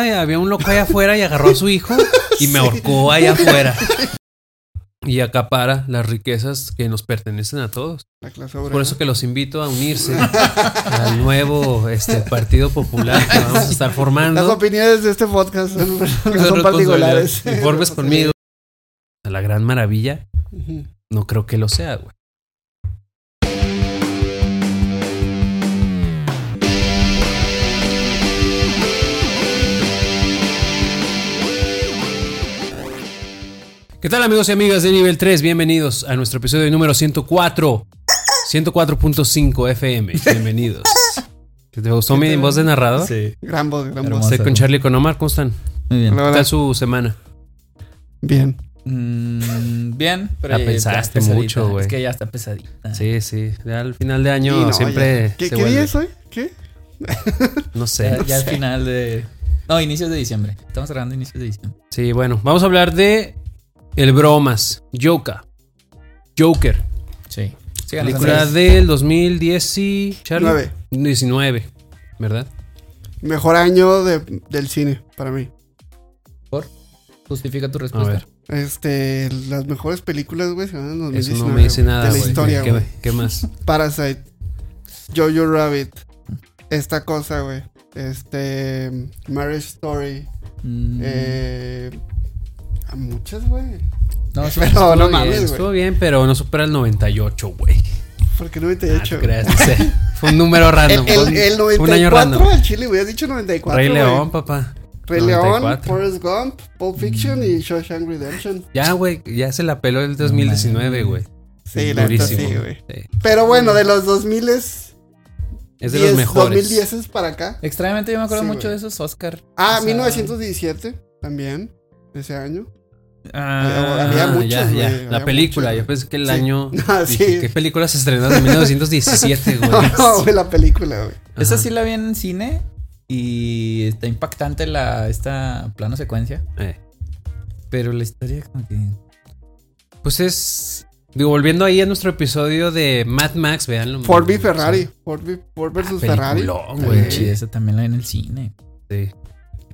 había un loco allá afuera y agarró a su hijo y me ahorcó allá afuera. Y acapara las riquezas que nos pertenecen a todos. La clase Por eso que los invito a unirse al nuevo este, Partido Popular que vamos a estar Las formando. opiniones de este podcast son, no son particulares. Informes conmigo. A la gran maravilla, no creo que lo sea, güey. ¿Qué tal amigos y amigas de nivel 3? Bienvenidos a nuestro episodio número 104. 104.5 FM. Bienvenidos. ¿Te gustó mi voz de narrador? Sí. Gran voz, gran voz. Estoy con Charlie y con Omar. ¿Cómo están? Muy bien. ¿Qué tal su semana? Bien. Mm, bien, pero La pensaste mucho, güey. Es que ya está pesadita. Sí, sí. Ya al final de año no, siempre. ya. ¿Qué, se ¿qué día es hoy? ¿Qué? No sé. Ya, ya es final de. No, inicios de diciembre. Estamos cerrando inicios de diciembre. Sí, bueno, vamos a hablar de El Bromas, Joker. Joker, Sí. En película del 2010 y Charlie? Nueve. 19, ¿verdad? Mejor año de- del cine para mí. Justifica tu A respuesta. ver, Este, las mejores películas, güey, se van en 2019. eso no me dice güey, nada, De la güey. historia, ¿Qué, güey. qué más? Parasite. Jojo Rabbit. Esta cosa, güey. Este. Marriage Story. Mm, Eh. A muchas, güey. no, sí. Pero Estuvo no bien, mames, Estuvo bien, pero no supera el 98, güey. ¿Por qué Ah, 98? no creas, no sé. Fue un número random. el, fue el, un, el fue un año 94 random. al Chile, hubieras dicho 94. Rey. León, papá. Rey León, 94. Forrest Gump, Pulp Fiction y Shawshank Redemption. Ya, güey, ya se la peló el 2019, mames. güey. Sí, la neta Durísimo. sí, güey. Sí. Pero bueno, de los 2000 es. Es de los mejores. 2010 es para acá. Extrañamente yo me acuerdo Sí, mucho güey. de esos Oscar. Ah, O sea, 1917 también. Ese año. Ah, había Ah, muchos, ya, ya. La había película, muchos, yo pensé que el Sí. año. Ah, dije, sí. ¿Qué película se estrenó en 1917, güey? No, güey, la película, güey. Esa sí la vi en cine. Y está impactante la esta plano secuencia. Eh, Pero la historia como que. Pues es. Digo, volviendo ahí a nuestro episodio de Mad Max, veanlo. Ford v Ferrari. Ford, v- Ford versus Ferrari. Peliculón, Está güey. chida, esa también la vi en el cine. Sí.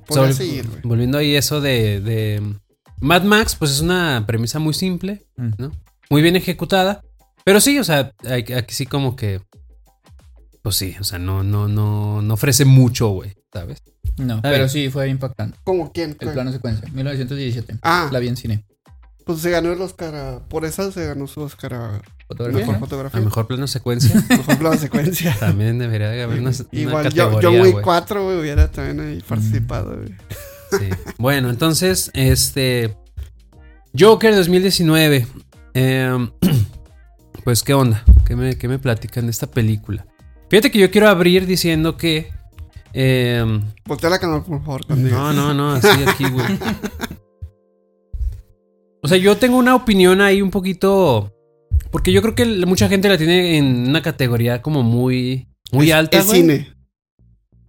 Sobre- seguir, güey. Volviendo ahí eso de, de Mad Max, pues es una premisa muy simple, Mm. ¿no? Muy bien ejecutada. Pero sí, o sea, hay- aquí sí como que. Pues sí, o sea, no, no, no, no ofrece mucho, güey, ¿sabes? No, Está pero sí fue impactante. ¿Cómo quién? El plano secuencia, 1917. Ah, La vi en cine. pues se ganó el Oscar. a- por eso se ganó su Oscar a Fotografía. mejor A fotografía. mejor plano secuencia. Mejor plano secuencia. También debería de haber una, una Igual yo, categoría, John Wick güey. 4, güey, hubiera también ahí participado, güey. Sí. Bueno, entonces, este. Joker 2019. Eh, pues, ¿qué onda? ¿Qué me, qué me platican de esta película? Fíjate que yo quiero abrir diciendo que. eh, Voltea la cámara, por favor, no, no, no, así aquí, güey. O sea, yo tengo una opinión ahí un poquito. Porque yo creo que mucha gente la tiene en una categoría como muy. Muy Es- alta, Es güey. cine.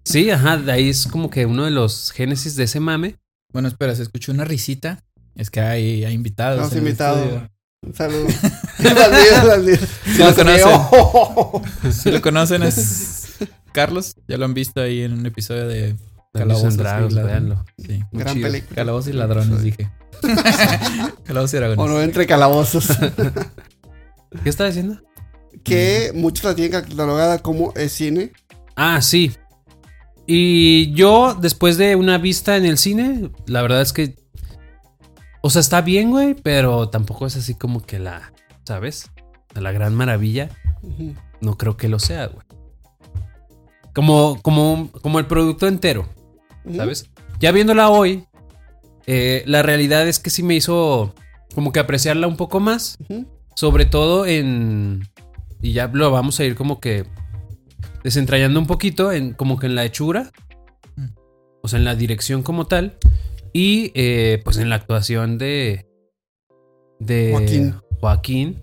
Sí, ajá, de ahí es como que uno de los génesis de ese mame. Bueno, espera, se escuchó una risita. Es que hay, hay invitados. El invitados. estudio. Un saludo. Bandido, bandido. Si lo conocen. Si lo conocen es Carlos. Ya lo han visto ahí en un episodio de Calabozos y Dragos, Ladrones. véanlo. Sí. Gran chido. película. Calabozos y ladrones, dije. Calabozos y O dragones. no entre calabozos. ¿Qué está diciendo? que muchos la tienen catalogada como es cine. Ah, sí. Y yo, después de una vista en el cine, la verdad es que. O sea, está bien, güey, pero tampoco es así como que la. ¿Sabes? La gran maravilla. No creo que lo sea, güey. Como, como, como el producto entero. ¿sabes? Ya viéndola hoy, eh, la realidad es que sí me hizo como que apreciarla un poco más. Sobre todo en. Y ya lo vamos a ir como que desentrañando un poquito en como que en la hechura. Mm. O sea, en la dirección como tal. Y eh, pues en la actuación de. De Joaquín. Joaquín.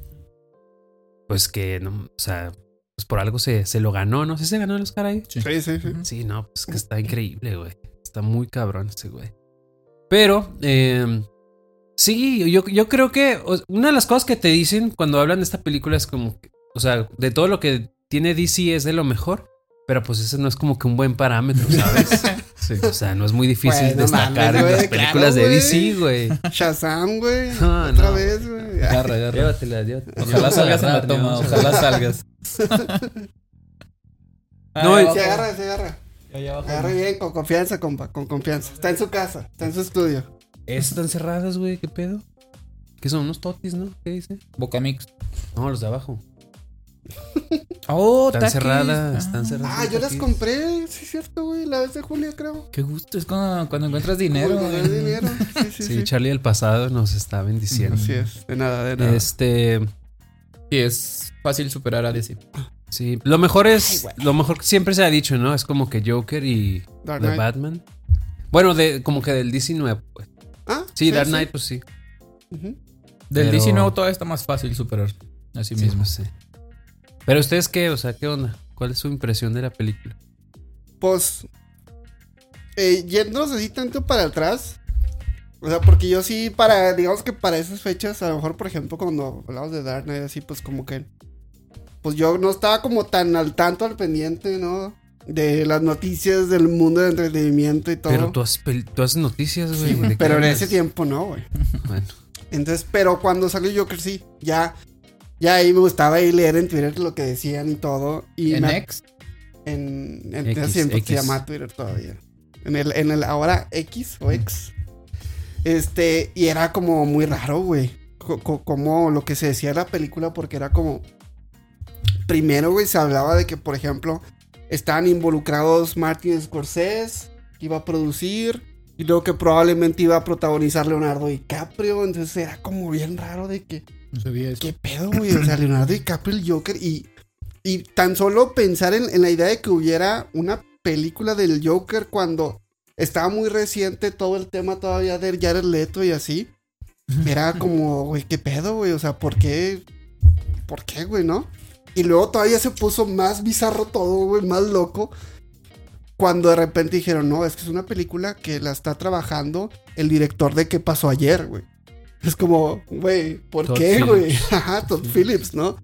Pues que no. O sea, pues por algo se, se lo ganó. No sé si se ganó el Oscar ahí. Sí. Sí, sí, sí. Sí, no, pues que está increíble, güey. Está muy cabrón ese güey. Pero, eh, sí, yo, yo creo que una de las cosas que te dicen cuando hablan de esta película es como, que, o sea, de todo lo que tiene DC es de lo mejor, pero pues ese no es como que un buen parámetro, ¿sabes? O sea, no es muy difícil Bueno, destacar mames, en las películas claro, de. DC, güey. Shazam, güey. No, Otra no. vez, güey. Agarra, agarra. Llévatela, llévatela. Ojalá salgas en la toma, ¿no? ojalá salgas. No, y- abajo. Se agarra, se agarra. Agarra bien, con confianza, compa, con confianza. Está en su casa, está en su estudio. Están cerradas, güey, ¿qué pedo? ¿Qué son? ¿Unos totis, no? ¿Qué dice? Boca Mix. No, los de abajo. Oh, Están taquis. cerradas, están Ah, cerradas. Ah, yo las compré, sí es cierto, güey, la vez de julio, creo. Qué gusto es cuando, cuando encuentras dinero. Sí, sí, Sí, sí. Charlie del pasado nos está bendiciendo. Así es, de nada, de nada. Este, Sí, es fácil superar a DC. sí, lo mejor es, Ay, lo mejor que siempre se ha dicho, ¿no? Es como que Joker y Dark The Knight. Batman. Bueno, de, como que del DC nuevo, pues. Ah, Sí, Dark Knight, pues sí. Del Pero- DC nuevo todavía está más fácil superar. Así Sí, mismo. pues sí. Pero ustedes qué, o sea, ¿qué onda? ¿Cuál es su impresión de la película? Pues, eh, yéndonos así tanto para atrás. O sea, porque yo sí, para, digamos que para esas fechas, a lo mejor, por ejemplo, cuando hablamos de Dark Knight, así, pues como que, pues yo no estaba como tan al tanto, al pendiente, ¿no? De las noticias del mundo del entretenimiento y todo. Pero tú haces, pel- tú haces noticias, güey. ¿de qué Pero en ese tiempo no, güey. Bueno, Entonces, pero cuando salió Joker sí, ya, ya ahí me gustaba ahí leer en Twitter lo que decían y todo. Y En me- X. en, en X, X. se llama Twitter todavía. En el, en el ahora X o X. Este, y era como muy raro, güey. Co- co- Como lo que se decía en la película, porque era como. Primero, güey, se hablaba de que, por ejemplo, estaban involucrados Martin Scorsese, que iba a producir, y luego que probablemente iba a protagonizar Leonardo DiCaprio. Entonces era como bien raro de que. No sabía eso. ¿Qué pedo, güey? O sea, Leonardo DiCaprio, el Joker. Y, y tan solo pensar en, en la idea de que hubiera una película del Joker cuando estaba muy reciente todo el tema todavía de Jared Leto y así. Era como, güey, ¿qué pedo, güey? O sea, ¿por qué? ¿Por qué, güey, no? Y luego todavía se puso más bizarro todo, güey, más loco. Cuando de repente dijeron, no, es que es una película que la está trabajando el director de ¿Qué pasó ayer, güey? Es como, güey, ¿por Todd qué, güey? Phillips. Ajá, Todd Phillips, ¿no?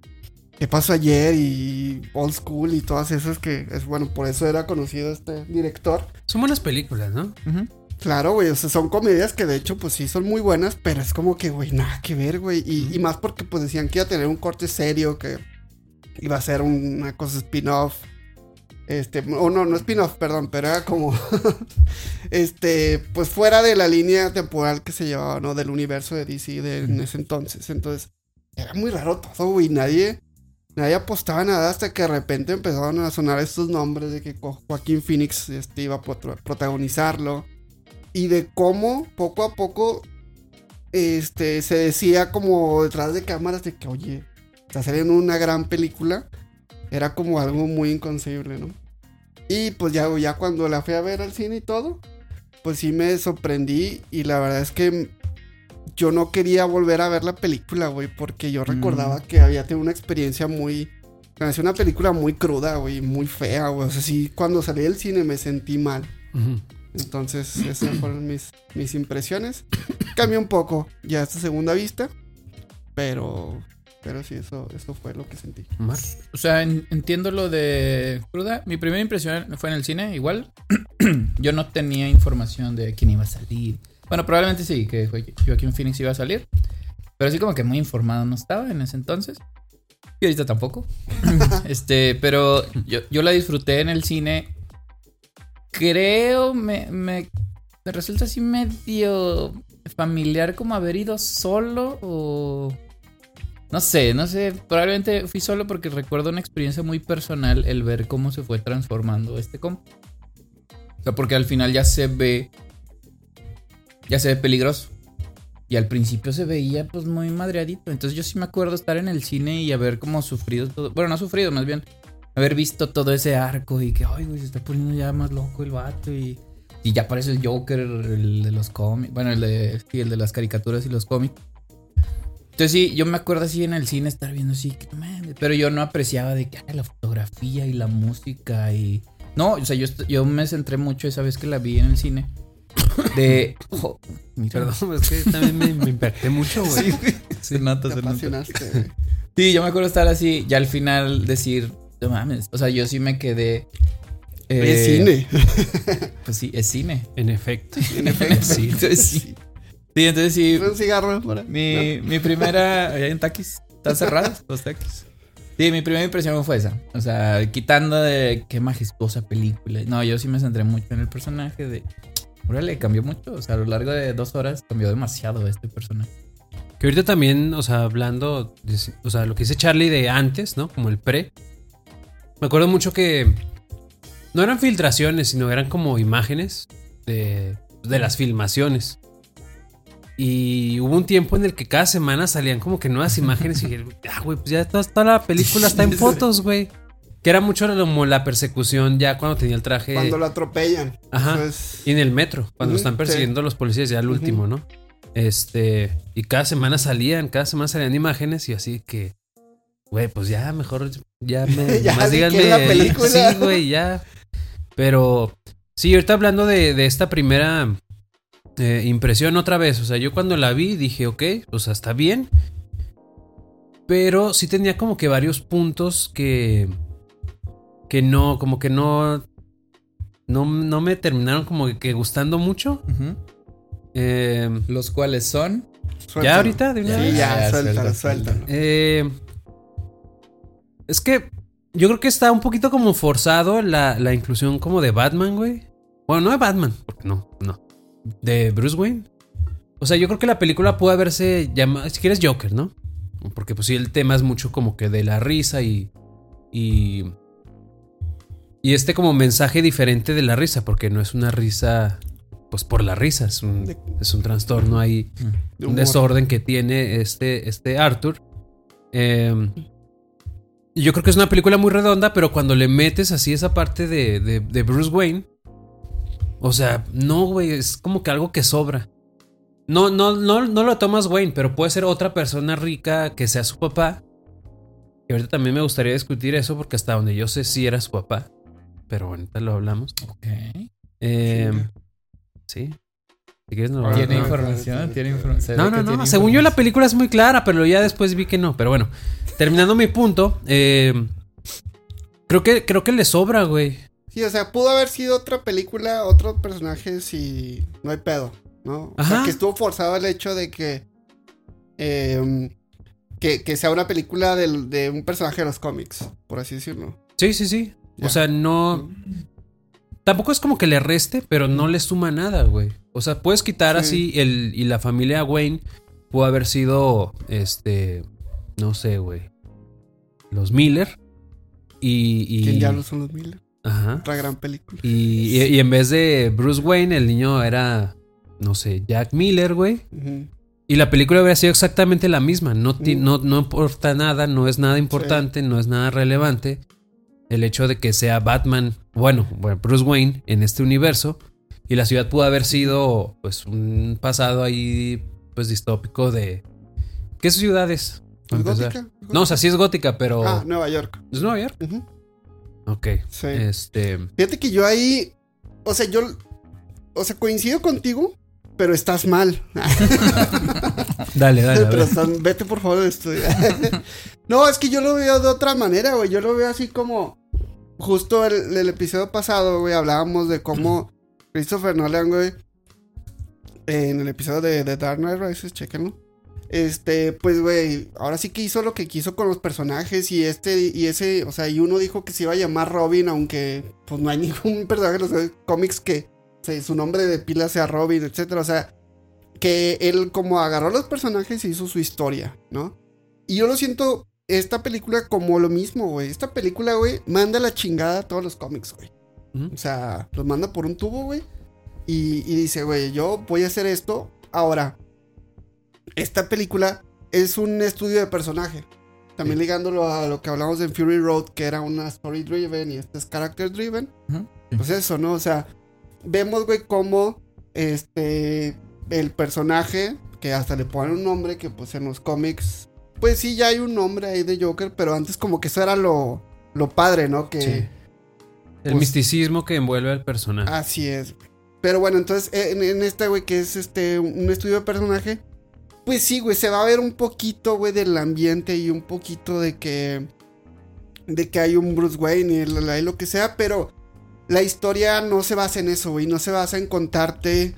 ¿Qué pasó ayer? Y Old School y todas esas que es bueno, por eso era conocido este director. son buenas películas, ¿no? Ujú. Claro, güey, o sea, son comedias que de hecho, pues sí, son muy buenas, pero es como que, güey, nada que ver, güey. Y, y más porque, pues decían que iba a tener un corte serio, que iba a ser una cosa spin-off. Este, o no, no spin-off, perdón, pero era como, este, pues fuera de la línea temporal que se llevaba, ¿no? Del universo de DC de, en ese entonces. Entonces, era muy raro todo, güey, nadie, nadie apostaba nada hasta que de repente empezaron a sonar estos nombres de que Jo- Joaquín Phoenix este, iba a prot- protagonizarlo y de cómo poco a poco este se decía como detrás de cámaras de que oye está saliendo una gran película era como algo muy inconcebible no y pues ya ya cuando la fui a ver al cine y todo pues sí me sorprendí y la verdad es que yo no quería volver a ver la película güey porque yo recordaba que había tenido una experiencia muy me pareció una película muy cruda güey muy fea güey o sea sí cuando salí del cine me sentí mal Ujú. entonces, esas fueron mis, mis impresiones. Cambió un poco ya esta segunda vista. Pero. Pero sí, eso, eso fue lo que sentí. Mar. O sea, en- entiendo lo de cruda. Mi primera impresión fue en el cine, igual. Yo no tenía información de quién iba a salir. Bueno, probablemente sí, que Jo- Joaquín Phoenix iba a salir. Pero sí como que muy informado no estaba en ese entonces. Y ahorita tampoco. este, pero yo, yo la disfruté en el cine. Creo, me, me, me resulta así medio familiar como haber ido solo o... No sé, no sé, probablemente fui solo porque recuerdo una experiencia muy personal el ver cómo se fue transformando este comp. O sea, porque al final ya se ve, ya se ve peligroso. Y al principio se veía pues muy madreadito. Entonces yo sí me acuerdo estar en el cine y haber como sufrido todo. Bueno, no sufrido, más bien haber visto todo ese arco y que, ay, güey, se está poniendo ya más loco el vato y... Y ya aparece el Joker, el de los cómics. Bueno, el de, el de las caricaturas y los cómics. Entonces sí, yo me acuerdo así en el cine estar viendo así, que mames, pero yo no apreciaba de que ay, la fotografía y la música y... No, o sea, yo, yo me centré mucho esa vez que la vi en el cine. De... mira. Perdón, es que también me, me impacté mucho, güey. Se nota, Te se nota. apasionaste. Sí, yo me acuerdo estar así, ya al final decir, no mames, o sea, yo sí me quedé es Eh, cine. Pues sí, es cine. En efecto. En efecto. Sí. Entonces sí. Sí, entonces sí. Un cigarro por ahí. Mi, mi primera. Allá en Takis. ¿Están cerrados los Takis? Sí, mi primera impresión fue esa. O sea, quitando de qué majestuosa película. No, yo sí me centré mucho en el personaje de. Órale, cambió mucho. O sea, a lo largo de dos horas cambió demasiado este personaje. Que ahorita también, o sea, hablando, de- o sea, lo que dice Charlie de antes, ¿no? Como el pre. Me acuerdo mucho que no eran filtraciones, sino eran como imágenes de, de las filmaciones. Y hubo un tiempo en el que cada semana salían como que nuevas imágenes y dije, ah, güey, pues ya toda, toda la película está en fotos, güey. Que era mucho como la persecución ya cuando tenía el traje. Cuando lo atropellan. Ajá. Es- Y en el metro, cuando Ujú, están persiguiendo a los policías, ya el Ujú. último, ¿no? Este, y cada semana salían, cada semana salían imágenes y así que, güey, pues ya mejor, ya me, Ya más díganme. la película. Sí, güey, ya. Pero, sí, ahorita hablando de, de esta primera eh, impresión otra vez, o sea, yo cuando la vi dije, ok, o sea, está bien. Pero sí tenía como que varios puntos que, que no, como que no, no, no me terminaron como que gustando mucho. Eh, Los cuales son. Suéltalo. ¿Ya ahorita? ¿De una Sí, vez? ya, Ya, suéltalo, suelta, suéltalo. Eh, es que yo creo que está un poquito como forzado la, la inclusión como de Batman, güey. Bueno, no de Batman, porque no, no. De Bruce Wayne. O sea, yo creo que la película puede haberse llamado, si quieres, Joker, ¿no? Porque pues sí, el tema es mucho como que de la risa y... Y, y este como mensaje diferente de la risa, porque no es una risa, pues por la risa, es un, De- es un trastorno ahí De un desorden que tiene este, este Arthur. Eh, y yo creo que es una película muy redonda, pero cuando le metes así esa parte de, de- de Bruce Wayne, o sea, no, güey, es como que algo que sobra. No, no, no, no lo tomas Wayne, pero puede ser otra persona rica que sea su papá. Y ahorita también me gustaría discutir eso, porque hasta donde yo sé sí era su papá. Pero ahorita lo hablamos. Ok. Eh, sí. Si quieres, no lo Tiene no, información, no, tiene información. no, no, no. Según yo la película es muy clara, pero ya después vi que no. Pero bueno, terminando mi punto, eh, creo que creo que le sobra, güey. Sí, o sea, pudo haber sido otra película, otro personaje si no hay pedo, ¿no? O sea, Ajá. que estuvo forzado el hecho de que, em, que, que sea una película del- de un personaje de los cómics, por así decirlo. Sí, sí, sí. Ya. O sea, no. Tampoco es como que le reste, pero no le suma nada, güey. O sea, puedes quitar Sí. así el. Y la familia Wayne pudo haber sido. Este. No sé, güey. Los Miller. Y. y ¿Quién diablos son los Miller? Ajá. Otra gran película. Y, y- y en vez de Bruce Wayne, el niño era. No sé, Jack Miller, güey. Y la película hubiera sido exactamente la misma. No, ti- Mm. no, no importa nada, no es nada importante, no es nada relevante. El hecho de que sea Batman, bueno, bueno, Bruce Wayne en este universo. Y la ciudad pudo haber sido, pues, un pasado ahí, pues, distópico de. ¿Qué ciudades? ¿Es gótica? No, o sea, sí es gótica, pero. Ah, Nueva York. ¿Es Nueva York? Ok. Sí. Este. Fíjate que yo ahí, o sea, yo, o sea, coincido contigo, pero estás mal. Dale, dale. Pero están- vete por favor de estudio. no, es que yo lo veo de otra manera, güey. Yo lo veo así como. Justo el, el episodio pasado, güey, hablábamos de cómo Christopher Nolan, güey. En el episodio de, de Dark Knight Rises, chéquenlo. Este, pues, güey, ahora sí que hizo lo que quiso con los personajes y este, y ese, o sea, y uno dijo que se iba a llamar Robin, aunque, pues, no hay ningún personaje en los cómics que se- su nombre de pila sea Robin, etcétera, o sea, que él como agarró los personajes y hizo su historia, ¿no? Y yo lo siento esta película como lo mismo, güey. Esta película, güey, manda la chingada a todos los cómics, güey. Ujú. O sea, los manda por un tubo, güey. Y, y dice, güey, yo voy a hacer esto. Ahora, esta película es un estudio de personaje. También ligándolo a lo que hablamos en Fury Road, que era una story driven y este es character driven. Ujú. Pues eso, ¿no? O sea, vemos, güey, cómo este, el personaje, que hasta le ponen un nombre, que pues en los cómics, pues sí, ya hay un nombre ahí de Joker, pero antes como que eso era lo, lo padre, ¿no? Que Sí. El pues- misticismo que envuelve al personaje. así es. Pero bueno, entonces en, en esta, güey, que es este, un estudio de personaje, pues sí, güey, se va a ver un poquito, güey, del ambiente y un poquito de que, de que hay un Bruce Wayne y lo que sea, pero la historia no se basa en eso, güey. No se basa en contarte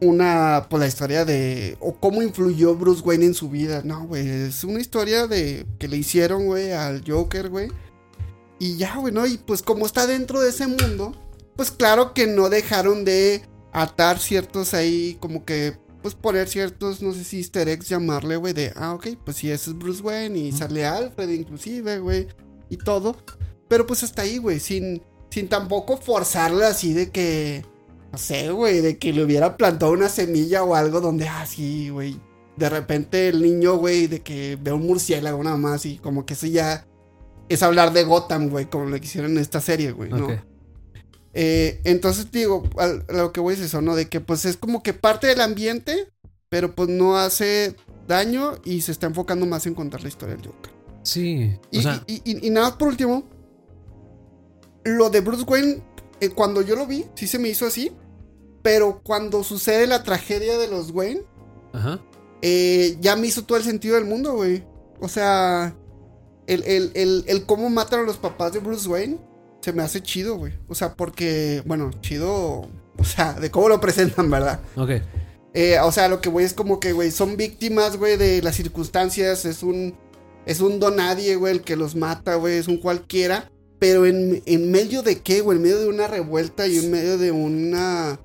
una, pues la historia de, o cómo influyó Bruce Wayne en su vida. No, güey, es una historia de, que le hicieron, güey, al Joker, güey. Y ya, güey, ¿no? Y pues como está dentro de ese mundo, pues claro que no dejaron de atar ciertos ahí, como que, pues poner ciertos, no sé si easter eggs llamarle, güey, de, ah, ok, pues sí, ese es Bruce Wayne y sale Alfred inclusive, güey, y todo. Pero pues hasta ahí, güey, sin, sin tampoco forzarle así de que, no sé, güey, de que le hubiera plantado una semilla o algo donde, ah, sí, güey. De repente el niño, güey, de que ve un murciélago nada más y como que eso ya es hablar de Gotham, güey, como lo que hicieron en esta serie, güey, ¿no? Eh, entonces digo, al- a lo que voy es eso, ¿no? De que pues es como que parte del ambiente, pero pues no hace daño y se está enfocando más en contar la historia del Joker. Sí. Y, o sea, y- y- y nada más por último, lo de Bruce Wayne, eh, cuando yo lo vi, sí se me hizo así, pero cuando sucede la tragedia de los Wayne, ajá. eh, ya me hizo todo el sentido del mundo, güey. O sea, el, el, el, el cómo matan a los papás de Bruce Wayne se me hace chido, güey. O sea, porque, bueno, chido, o sea, de cómo lo presentan, ¿verdad? Ok. Eh, o sea, lo que voy es como que, güey, son víctimas, güey, de las circunstancias. Es un. Es un don nadie, güey, el que los mata, güey. Es un cualquiera. Pero en, en medio de qué, güey? En medio de una revuelta y en medio de una.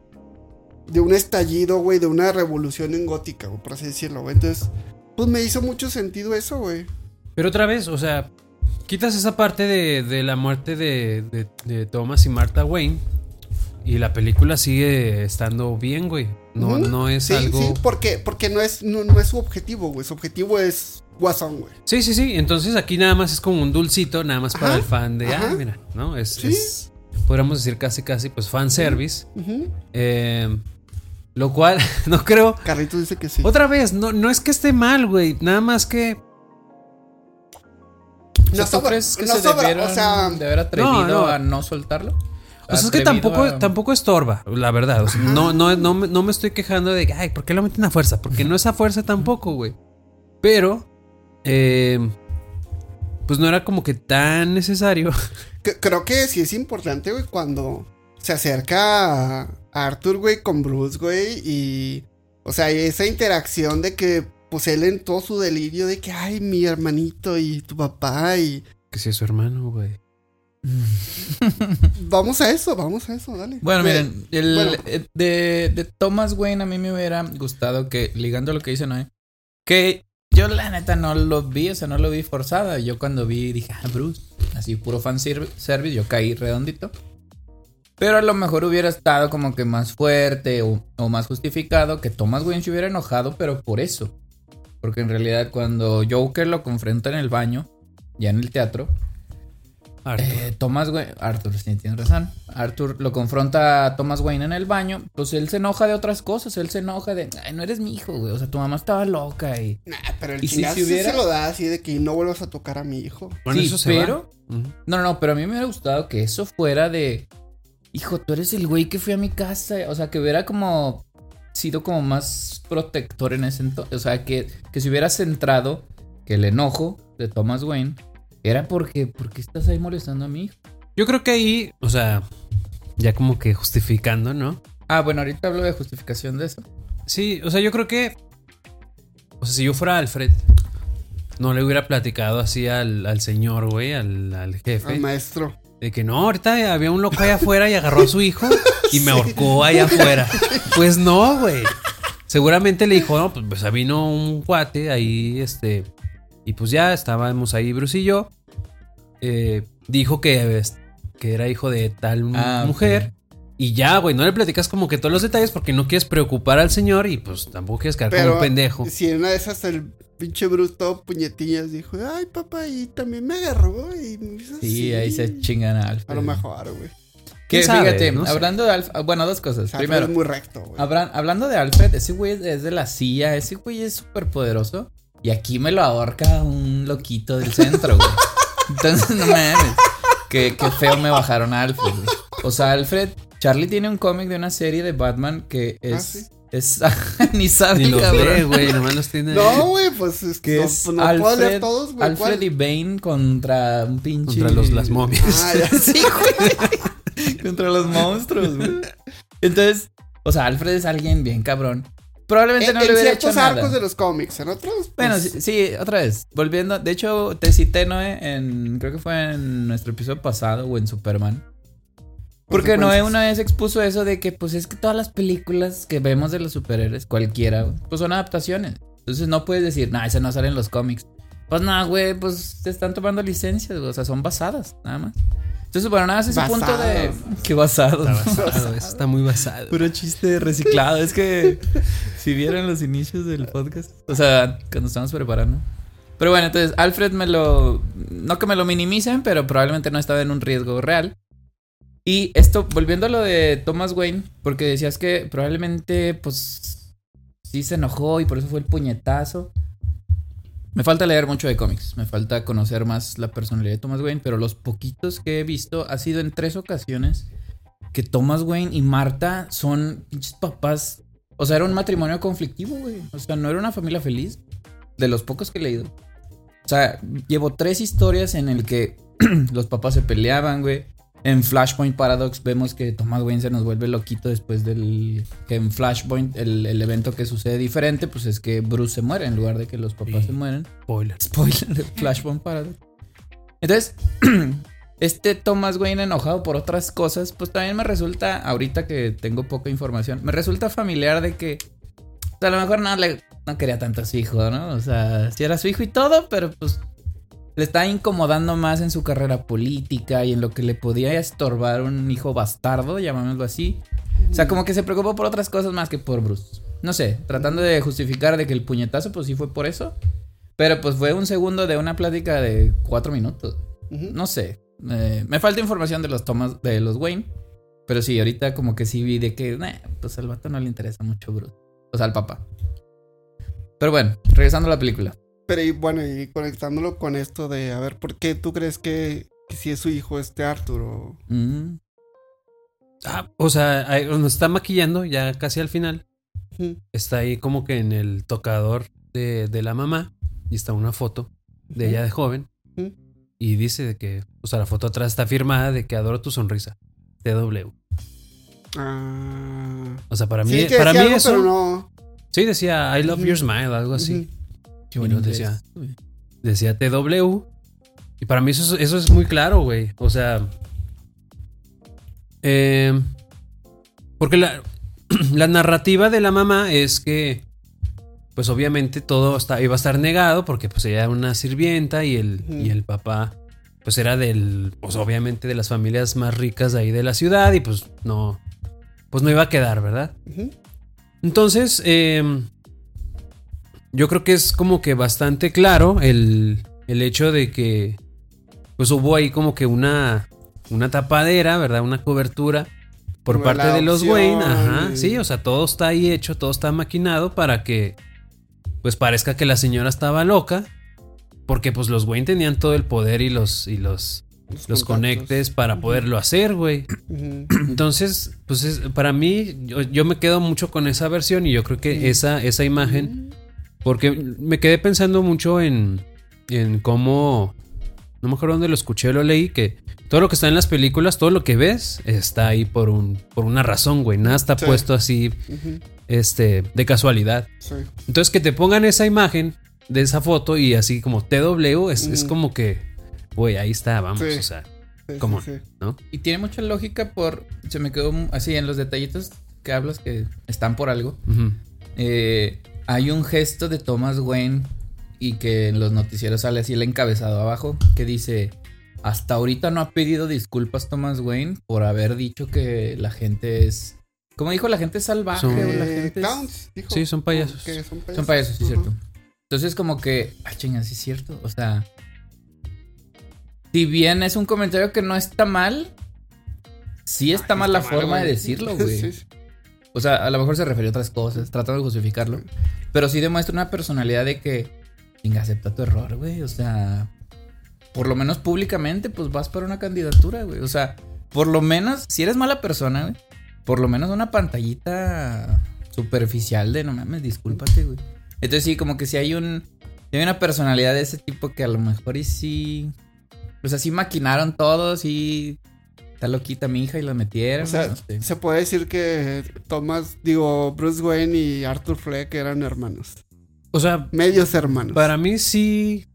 De un estallido, güey, de una revolución en gótica, güey, por así decirlo, güey. Entonces, pues me hizo mucho sentido eso, güey. Pero otra vez, o sea, quitas esa parte de, de la muerte de, de- de Thomas y Martha Wayne y la película sigue estando bien, güey. No, no es Sí, algo... sí, porque, porque no, es, no, no es su objetivo, güey. Su objetivo es Guasón, güey. Sí, sí, sí. Entonces aquí nada más es como un dulcito, nada más para el fan de, ajá. ah, mira, ¿no? Es, Sí. es- podríamos decir casi, casi, pues fan service. Eh, lo cual, no creo. Carlitos dice que sí. Otra vez, no, no es que esté mal, güey. Nada más que. O sea, No ¿tú sobra- crees que no se sobra, debieron o sea, de haber atrevido No, no. a no soltarlo? O sea, es que tampoco, a- tampoco estorba, la verdad. O sea, no, no, no, me- no me estoy quejando de, ay, ¿por qué lo meten a fuerza? Porque no es a fuerza tampoco, güey. Pero, eh, pues no era como que tan necesario. Creo que sí es importante, güey, cuando se acerca a a Arthur, güey, con Bruce, güey, y... O sea, esa interacción de que, pues, él en todo su delirio de que, ay, mi hermanito y tu papá y... Que si es su hermano, güey. Vamos a eso, vamos a eso, dale. Bueno, Güey, miren, el, bueno. eh, de, de Thomas Wayne a mí me hubiera gustado que, ligando lo que dice Noé, que yo la neta no lo vi, o sea, no lo vi forzada. Yo cuando vi dije, ah, Bruce, así puro fan service, yo caí redondito. Pero a lo mejor hubiera estado como que más fuerte o, o más justificado que Thomas Wayne se hubiera enojado, pero por eso. Porque en realidad cuando Joker lo confronta en el baño, ya en el teatro, Arthur. eh, Thomas Wayne, Arthur, sí, tienes razón. Arthur lo confronta a Thomas Wayne en el baño. Pues él se enoja de otras cosas. Él se enoja de, ay, no eres mi hijo, güey. O sea, tu mamá estaba loca y. Nah, pero el ¿Y si chingazo se sí hubiera? se lo da así de que no vuelvas a tocar a mi hijo. Bueno, sí, eso se pero. va. No, no, pero a mí me hubiera gustado que eso fuera de. Hijo, tú eres el güey que fui a mi casa. O sea, que hubiera como. Sido como más protector en ese entonces. O sea, que, que se hubiera centrado que el enojo de Thomas Wayne era porque. ¿Por qué estás ahí molestando a mi hijo? Yo creo que ahí, o sea, ya como que justificando, ¿no? Ah, bueno, ahorita hablo de justificación de eso. Sí, o sea, yo creo que. O sea, si yo fuera Alfred, no le hubiera platicado así al, al señor, güey, al, al jefe. Al maestro. De que no, ahorita había un loco allá afuera y agarró a su hijo y me ahorcó allá afuera. Pues no, güey. Seguramente le dijo, no, pues, pues vino un cuate ahí, este. Y pues ya estábamos ahí, Bruce y yo. Eh, dijo que, que era hijo de tal Ah, mujer. Y ya, güey, no le platicas como que todos los detalles porque no quieres preocupar al señor y pues tampoco quieres quedar como Pero un pendejo. si en una de esas el pinche Bruce todo puñetillas dijo, ay papá, y también me agarró y me hizo Sí, así". ahí se chingan a Alfred. A lo mejor, güey. Que fíjate, No sé. hablando de Alfred. Bueno, dos cosas. Sea, Primero, es muy recto, güey. hablan- hablando de Alfred, ese güey es de la CIA. Ese güey es súper poderoso. Y aquí me lo ahorca un loquito del centro, güey. Entonces, no mames. Qué, qué feo me bajaron a Alfred, güey. O sea, Alfred. Charlie tiene un cómic de una serie de Batman que es. Ah, sí. es ni sabe, Ni los cabrón. ve, güey, nomás los tiene. No, güey, pues es Que no, es no puedo Alfred, leer todos, güey. Alfred ¿cuál? y Bane contra un pinche. Contra los, las momias. Ah, ya. Sí, güey. contra los monstruos, güey. Entonces, o sea, Alfred es alguien bien cabrón. Probablemente En, no en le hubiera hecho ciertos nada. arcos de los cómics, en otros. Bueno, pues, sí, sí, otra vez. Volviendo. De hecho, te cité, Noé, en. Creo que fue en nuestro episodio pasado o en Superman. Porque consecuencias. una vez expuso eso de que, pues es que todas las películas que vemos de los superhéroes, cualquiera, pues son adaptaciones. Entonces no puedes decir, nah, ese no sale en los cómics. Pues nada, güey, pues te están tomando licencias, güey, o sea, son basadas, nada más. Entonces, bueno, nada más ese punto de. Qué basado. Está basado, eso está muy basado. Puro chiste reciclado. Es que si vieran los inicios del podcast. O sea, cuando estamos preparando. Pero bueno, entonces Alfred me lo. No que me lo minimicen, pero probablemente no estaba en un riesgo real. Y esto, volviendo a lo de Thomas Wayne, porque decías que probablemente, pues. Sí se enojó y por eso fue el puñetazo. Me falta leer mucho de cómics. Me falta conocer más la personalidad de Thomas Wayne, pero los poquitos que he visto ha sido en tres ocasiones que Thomas Wayne y Marta son pinches papás. O sea, era un matrimonio conflictivo, güey. O sea, no era una familia feliz. De los pocos que he leído. O sea, llevo tres historias en el que los papás se peleaban, güey. En Flashpoint Paradox vemos que Thomas Wayne se nos vuelve loquito después del... Que en Flashpoint el, el evento que sucede diferente, pues es que Bruce se muere en lugar de que los papás Sí. se mueren. Spoiler. Spoiler de Flashpoint Paradox. Entonces, este Thomas Wayne enojado por otras cosas, pues también me resulta, ahorita que tengo poca información, me resulta familiar de que o sea, a lo mejor no, le, no quería tanto a su hijo, ¿no? O sea, sí era su hijo y todo, pero pues le está incomodando más en su carrera política y en lo que le podía estorbar un hijo bastardo, llamémoslo así. O sea, como que se preocupó por otras cosas más que por Bruce. No sé, tratando de justificar de que el puñetazo, pues sí fue por eso. Pero pues fue un segundo de una plática de cuatro minutos. No sé. eh, me falta información de los Thomas, de los Wayne. Pero sí, ahorita como que sí vi de que, "Nah, pues al vato no le interesa mucho Bruce. O sea, al papá. Pero bueno, regresando a la película. Pero y bueno, y conectándolo con esto de, a ver, ¿por qué tú crees que, que si es su hijo este Arthur? Mm, Ah, o sea, ahí cuando está maquillando, ya casi al final, está ahí como que en el tocador de, de la mamá y está una foto de ella de joven y dice de que, o sea, la foto atrás está firmada de que adoro tu sonrisa. TW. Ah. O sea, para mí, sí, para mí algo, eso. no. Sí, decía I love your smile, algo así. Qué lo decía. Decía TW. Y para mí eso, es- eso es muy claro, güey. O sea. eh, porque la, la narrativa de la mamá es que. Pues obviamente todo está, iba a estar negado porque pues ella era una sirvienta y el, y el papá pues era del, pues obviamente de las familias más ricas de ahí de la ciudad y pues no, pues no iba a quedar, ¿verdad? Entonces, eh, yo creo que es como que bastante claro el, el hecho de que pues hubo ahí como que una, una tapadera, ¿verdad? Una cobertura por Como parte de los Wayne. Ajá, y- sí, o sea, todo está ahí hecho, todo está maquinado para que pues parezca que la señora estaba loca. Porque pues los Wayne tenían todo el poder y los, y los, los conectes para poderlo hacer, güey. Entonces, pues es- para mí, yo, yo me quedo mucho con esa versión y yo creo que esa, esa imagen, porque me quedé pensando mucho en, en cómo, no me acuerdo dónde lo escuché o lo leí, que todo lo que está en las películas, todo lo que ves, está ahí por, un, por una razón, güey. Nada está Sí. puesto así, este, de casualidad. Sí. Entonces, que te pongan esa imagen de esa foto y así como TW, es, es como que, güey, ahí está, vamos, Sí. o sea, Sí, ¿Cómo? sí, sí. ¿no? Y tiene mucha lógica por. Se me quedó así en los detallitos que hablas que están por algo. Ujú. Eh, hay un gesto de Thomas Wayne y que en los noticieros sale así el encabezado abajo que dice hasta ahorita no ha pedido disculpas Thomas Wayne por haber dicho que la gente es como dijo la gente es salvaje Son- o la Eh, gente es- clowns, dijo. Sí, son payasos. Son payasos. son payasos sí cierto entonces como que ah chinga sí es cierto o sea si bien es un comentario que no está mal sí está Ay, mal la mal, forma de decirlo güey Sí, sí. O sea, a lo mejor se refiere a otras cosas, tratando de justificarlo. Pero sí demuestra una personalidad de que, venga, acepta tu error, güey. O sea, por lo menos públicamente, pues vas para una candidatura, güey. O sea, por lo menos, si eres mala persona, güey, por lo menos una pantallita superficial de no mames, discúlpate, güey. Entonces sí, como que si hay un. si hay una personalidad de ese tipo que a lo mejor y sí. O sea, sí maquinaron todos y. está loquita mi hija y la metieron. O sea, no sé. se puede decir que Thomas, digo, Bruce Wayne y Arthur Fleck eran hermanos. O sea, Medios hermanos. para mí sí.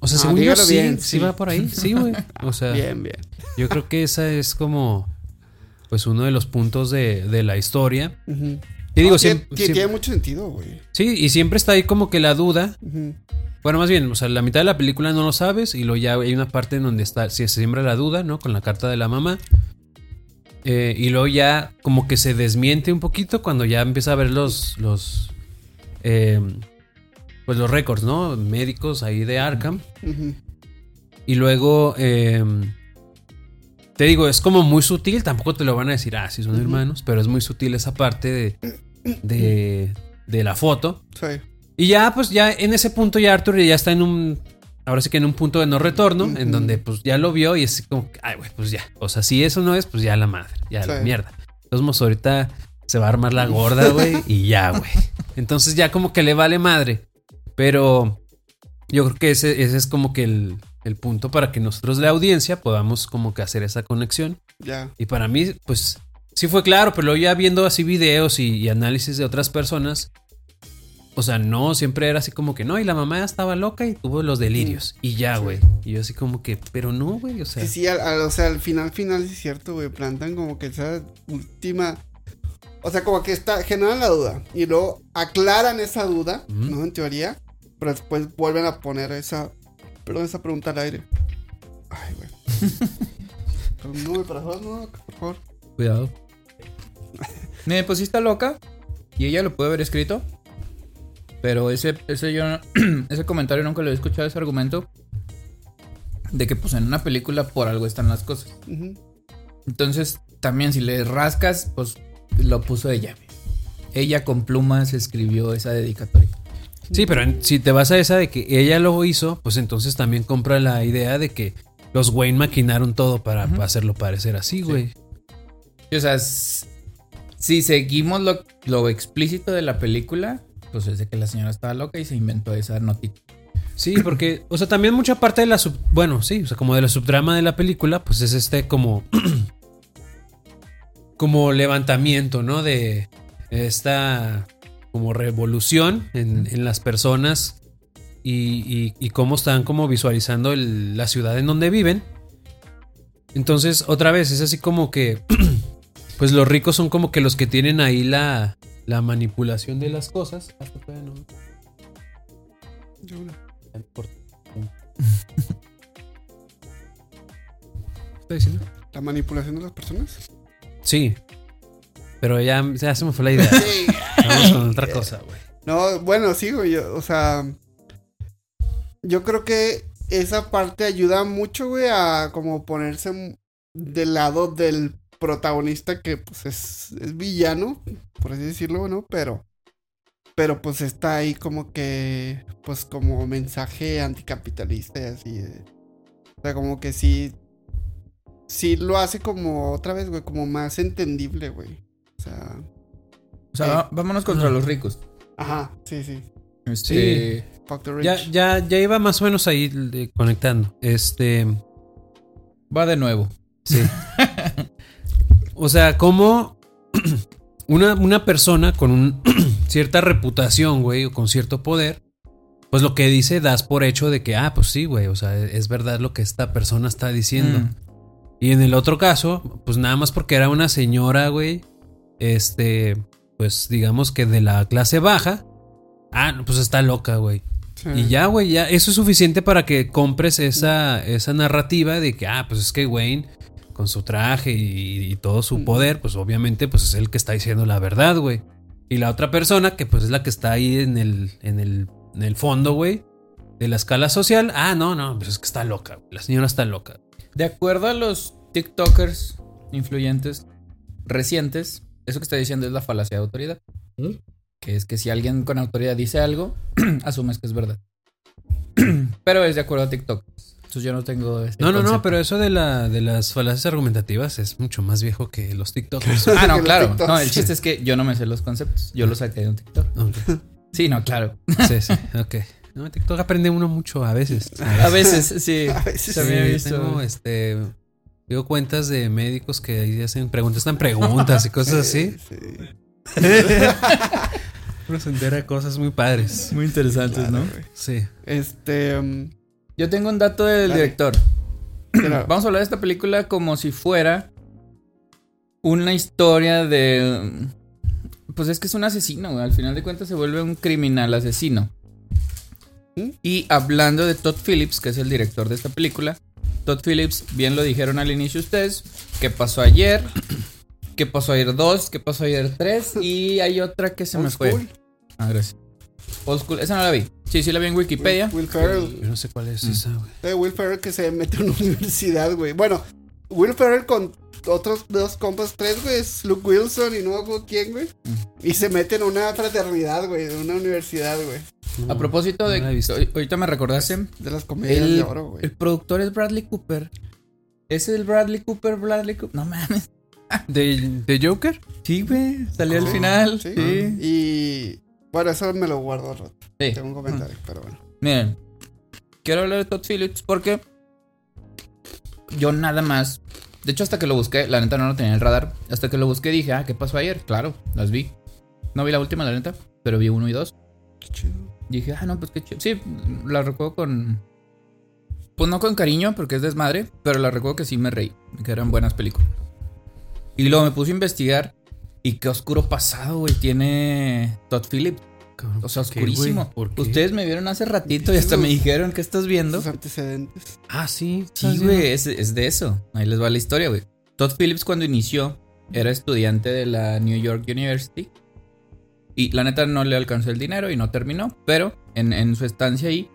O sea, Ah, según yo sí, bien, sí sí. va por ahí. Sí, güey. O sea, Bien, bien. yo creo que esa es como. Pues uno de los puntos de, de la historia. Ujú. Y digo, No, tiene, siempre, tiene- mucho sentido, güey. Sí, y siempre está ahí como que la duda. Bueno, más bien, o sea, la mitad de la película no lo sabes y luego ya hay una parte en donde está, si se siembra la duda, ¿no? Con la carta de la mamá. Eh, y luego ya como que se desmiente un poquito cuando ya empieza a ver los, los, eh, pues los récords, ¿no? Médicos ahí de Arkham. Y luego, eh, te digo, es como muy sutil, tampoco te lo van a decir, ah, sí son hermanos, pero es muy sutil esa parte de, de, de la foto. Sí. Y ya, pues ya en ese punto ya Arthur ya está en un. Ahora sí que en un punto de no retorno, en donde pues ya lo vio y es como, ay, güey, pues ya. O sea, si eso no es, pues ya la madre, ya la mierda. Entonces, ahorita se va a armar la gorda, güey, y ya, güey. Entonces ya como que le vale madre. Pero yo creo que ese, ese es como que el, el punto para que nosotros, la audiencia, podamos como que hacer esa conexión. Ya. Y para mí, pues sí fue claro, pero luego ya viendo así videos y, y análisis de otras personas, o sea, no, siempre era así como que no, y la mamá estaba loca y tuvo los delirios. Y ya, güey. Y yo así como que, pero no, güey, o sea. Sí, sí, al, al- o sea, al final, final, sí es cierto, güey. Plantan como que esa última. O sea, como que está, generan la duda. Y luego aclaran esa duda. ¿no? En teoría. Pero después vuelven a poner esa. Perdón, esa pregunta al aire. Ay, güey. Pero no, para favor, no, por favor. Cuidado. Me pues sí está loca. Y ella lo puede haber escrito. Pero ese, ese yo ese comentario nunca lo he escuchado, ese argumento. De que pues en una película por algo están las cosas. Entonces, también si le rascas, pues lo puso ella. Ella con plumas escribió esa dedicatoria. Sí, pero en- si te vas a esa de que ella lo hizo, pues entonces también compra la idea de que los Wayne maquinaron todo para hacerlo parecer así, güey. O sea, si seguimos lo, lo explícito de la película, pues es de que la señora estaba loca y se inventó esa notita. Sí, porque, o sea, también mucha parte de la sub, bueno, sí, o sea, como de la subtrama de la película, pues es este como como levantamiento, ¿no? De esta como revolución en, en las personas y, y- cómo están como visualizando la ciudad en donde viven. Entonces, otra vez, es así como que, pues los ricos son como que los que tienen ahí la, la manipulación de las cosas. Hasta todavía no- Yo una. ya me corté. ¿Qué está diciendo? La manipulación de las personas. Sí. Pero ya, ya se me fue la idea. Sí. Vamos con otra cosa, güey. No, bueno, sí, güey. o sea, yo creo que esa parte ayuda mucho, güey, a como ponerse del lado del protagonista que, pues, es, es villano, por así decirlo, ¿no? Pero, pero, pues, está ahí como que, pues, como mensaje anticapitalista y así. de- o sea, como que sí, sí lo hace como, otra vez, güey, como más entendible, güey. O sea, O sea, Sí. va- vámonos contra los ricos. ajá, sí, sí. Este, Fuck the rich. Ya, ya, ya iba más o menos ahí de- conectando. Este. Va de nuevo. Sí. o sea, como una, una persona con un cierta reputación, güey, o con cierto poder, pues lo que dice das por hecho de que, ah, pues sí, güey, o sea, es verdad lo que esta persona está diciendo. Mm. Y en el otro caso, pues nada más porque era una señora, güey, este, pues digamos que de la clase baja, ah, pues está loca, güey. Sí. Y ya, güey, ya eso es suficiente para que compres esa, esa narrativa de que, ah, pues es que Wayne, con su traje y, y todo su poder, pues obviamente, pues es el que está diciendo la verdad, güey. Y la otra persona, que pues es la que está ahí en el, en el, en el fondo, güey, de la escala social, ah, no, no, pues es que está loca, güey. la señora está loca. De acuerdo a los TikTokers influyentes recientes, eso que está diciendo es la falacia de autoridad. ¿Mm? Que es que si alguien con autoridad dice algo, asumes que es verdad. pero es de acuerdo a TikTok. Entonces yo no tengo ese No, no, no, pero eso de, la, de las falacias argumentativas es mucho más viejo que los TikTokers. Ah, no, claro. TikToks. No, el chiste es que yo no me sé los conceptos. Yo los saqué de un TikTok. Ok. Sí, no, claro. Sí, sí, ok. No, TikTok aprende uno mucho a veces. A veces, sí. A veces También he Sí, visto. tengo, este, Digo cuentas de médicos que ahí hacen preguntas, están preguntas y cosas así. Sí. Uno se entera cosas muy padres. Muy interesantes, Claro, ¿no? Sí. Este. um, Yo tengo un dato del Dale. director. Vamos a hablar de esta película como si fuera una historia de. Pues es que es un asesino, güey. Al final de cuentas se vuelve un criminal asesino. Y hablando de Todd Phillips, que es el director de esta película. Todd Phillips, bien lo dijeron al inicio ustedes. ¿Qué pasó ayer? ¿Qué pasó ayer 2? ¿Qué pasó ayer 3? Y hay otra que se me fue. Ah, gracias. Old School. Esa no la vi. Sí, sí la vi en Wikipedia. Will Ferrell. Yo no sé cuál es Mm. esa, güey. Eh, Will Ferrell que se mete en una universidad, güey. Bueno, Will Ferrell con otros dos compas, tres, güey, es Luke Wilson y no acuerdo quién, güey. Mm. Y se mete en una fraternidad, güey, de una universidad, güey. A propósito de. No ahorita me recordaste. De las comedias El, de oro, güey. el productor es Bradley Cooper. ¿Es el Bradley Cooper? Bradley Cooper. No mames. ¿De, de Joker? Sí, güey. Salió al final. sí. Sí. Y bueno, eso me lo guardo al rato. Sí. Tengo un comentario, pero bueno. Miren. Quiero hablar de Todd Phillips porque. Yo nada más. De hecho, hasta que lo busqué, la neta no lo tenía en el radar. Hasta que lo busqué dije, ah, ¿qué pasó ayer? Claro, las vi. No vi la última, la neta, pero vi uno y dos. Qué chido. Dije, ah, no, pues qué chido. Sí, la recuerdo con. Pues no con cariño, porque es desmadre, pero la recuerdo que sí me reí, que eran buenas películas. Y luego me puse a investigar. Y qué oscuro pasado, güey, tiene Todd Phillips. O sea, oscurísimo. ¿Por qué? Ustedes me vieron hace ratito y hasta me dijeron que estás viendo. Sus antecedentes. Ah, sí. Sí, ¿estás güey, es, es de eso. Ahí les va la historia, güey. Todd Phillips cuando inició era estudiante de la New York University. Y la neta no le alcanzó el dinero y no terminó. Pero en, en su estancia ahí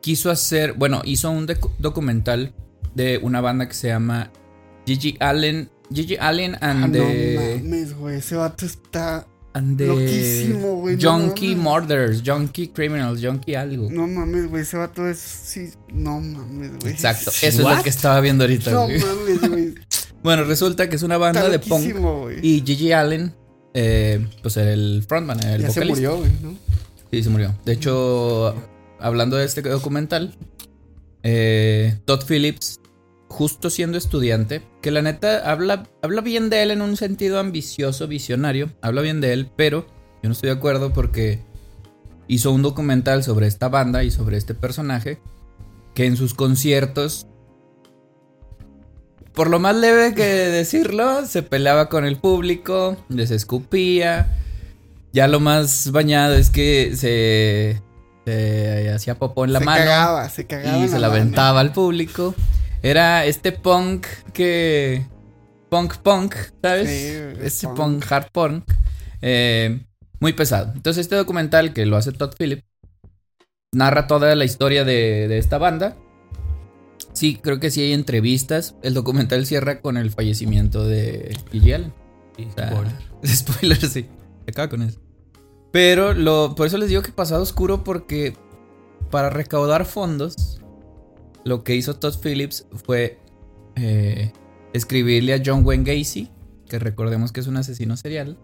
quiso hacer, bueno, hizo un docu- documental de una banda que se llama Gigi Allen. Gigi Allen Ah, and no the, mames, güey. Ese vato está. and the loquísimo, güey, no Junkie mames. Murders, Junkie Criminals, Junkie algo. No mames, güey. Ese vato es. Sí. No mames, güey. Exacto, eso es lo que estaba viendo ahorita. No mames, güey. Bueno, resulta que es una banda Está de punk. loquísimo, güey. Y Gigi Allen, eh, pues era el frontman, el Ya se murió, güey, ¿no? Sí, se murió. De hecho, hablando de este documental, eh, Todd Phillips, justo siendo estudiante, que la neta habla, habla bien de él en un sentido ambicioso, visionario, habla bien de él, pero yo no estoy de acuerdo porque hizo un documental sobre esta banda y sobre este personaje, que en sus conciertos, por lo más leve que decirlo, se peleaba con el público, les escupía. Ya lo más bañado es que se, se hacía popó en la se mano cagaba, se cagaba. y se la aventaba al público. Era este punk que. Punk punk, ¿sabes? Sí, este punk. punk, hard punk. eh, muy pesado. Entonces, este documental que lo hace Todd Phillips narra toda la historia de, de esta banda. Sí, creo que sí hay entrevistas. El documental cierra con el fallecimiento de Gigi Allen. Sí, O sea, spoiler. Spoiler, sí. Se acaba con eso. Pero lo, por eso les digo que pasado oscuro porque para recaudar fondos, lo que hizo Todd Phillips fue eh, escribirle a John Wayne Gacy, que recordemos que es un asesino serial,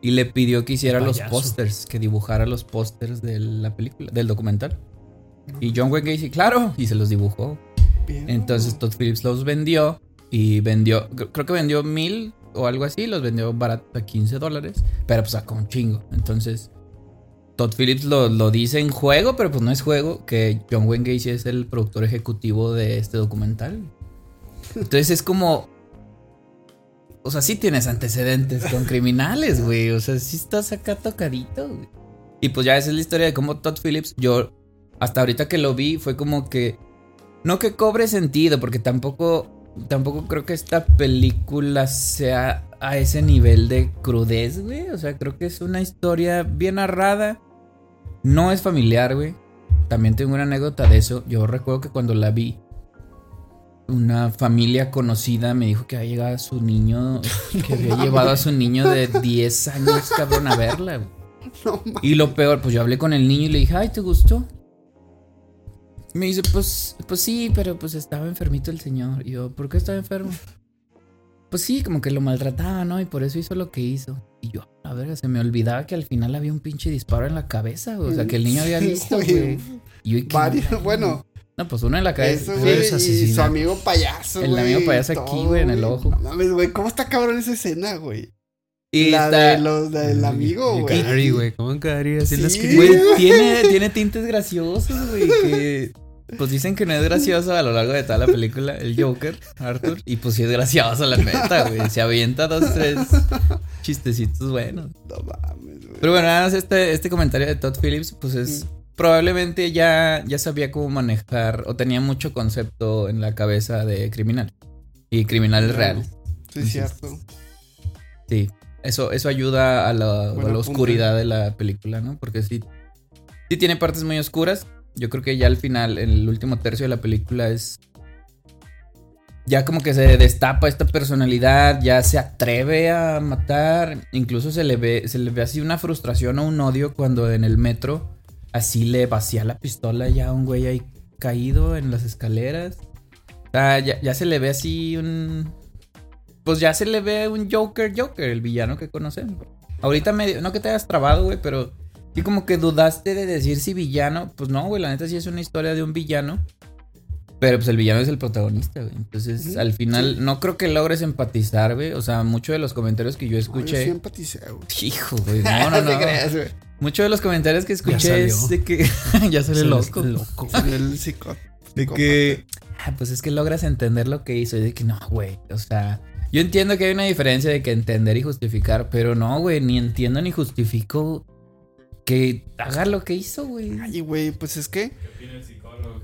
y le pidió que hiciera los pósters, que dibujara los pósters de la película, del documental. Y John Wayne Gacy, claro, y se los dibujó. Bien. Entonces Todd Phillips los vendió y vendió, cre- creo que vendió mil o algo así, los vendió barato a 15 dólares, pero pues sacó un chingo. Entonces Todd Phillips lo, lo dice en juego, pero pues no es juego, que John Wayne Gacy es el productor ejecutivo de este documental. Entonces es como... O sea, sí tienes antecedentes con criminales, güey. O sea, sí estás acá tocadito, güey. Y pues ya esa es la historia de cómo Todd Phillips, yo hasta ahorita que lo vi, fue como que no que cobre sentido, porque tampoco. Tampoco creo que esta película sea a ese nivel de crudez, güey. O sea, creo que es una historia bien narrada. No es familiar, güey. También tengo una anécdota de eso. Yo recuerdo que cuando la vi, una familia conocida me dijo que había llegado a su niño, que había llevado a su niño de 10 años, cabrón, a verla, güey. No. Y lo peor, pues yo hablé con el niño y le dije, ay, ¿te gustó? Me dice, pues, pues sí, pero pues estaba enfermito el señor. Y yo, ¿por qué estaba enfermo? Pues sí, como que lo maltrataba, ¿no? Y por eso hizo lo que hizo. Y yo, a ver, se me olvidaba que al final había un pinche disparo en la cabeza, güey. O sea, que el niño había visto, güey. güey. Y yo, ¿y qué Varios, bueno. No, pues uno en la cabeza. Eso, güey. Y su amigo payaso, El güey. amigo payaso aquí, güey, en el ojo. No mames, güey. ¿Cómo está cabrón esa escena, güey? Y la está- de los del amigo, güey. Gary, güey. ¿Cómo Gary? Así Sí. las que. Güey, tiene, tiene tintes graciosos, güey. Que pues dicen que no es gracioso a lo largo de toda la película. El Joker, Arthur. Y pues sí es gracioso, la neta, güey. Se avienta dos, tres chistecitos buenos. No mames, güey. Pero bueno, nada más este, este comentario de Todd Phillips, pues es. Probablemente ya, ya sabía cómo manejar o tenía mucho concepto en la cabeza de criminal. Y criminales Claro. reales. Sí, es cierto. Sí, eso, eso ayuda a la, a la oscuridad de la película, ¿no? Porque sí, sí tiene partes muy oscuras. Yo creo que ya al final, en el último tercio de la película es... Ya como que se destapa esta personalidad, ya se atreve a matar, incluso se le ve, se le ve así una frustración o un odio cuando en el metro así le vacía la pistola ya a un güey ahí caído en las escaleras. O sea, ya, ya se le ve así un, pues ya se le ve un Joker Joker, el villano que conocemos. Ahorita medio, no que te hayas trabado, güey, pero sí como que dudaste de decir si villano. Pues no, güey, la neta sí es una historia de un villano. Pero pues el villano es el protagonista, güey. Entonces, al final, no creo que logres empatizar, güey. O sea, muchos de los comentarios que yo No, yo escuché. sí empaticé, güey. Hijo, güey. No, no, no. creas, güey. Muchos de los comentarios que escuché es de que. ya sale loco. loco. El psicó- De que. Ah, pues es que logras entender lo que hizo. Y de que no, güey. O sea, yo entiendo que hay una diferencia de que entender y justificar. Pero no, güey. Ni entiendo ni justifico que haga lo que hizo, güey. Ay, güey, pues es que. opina el psicólogo?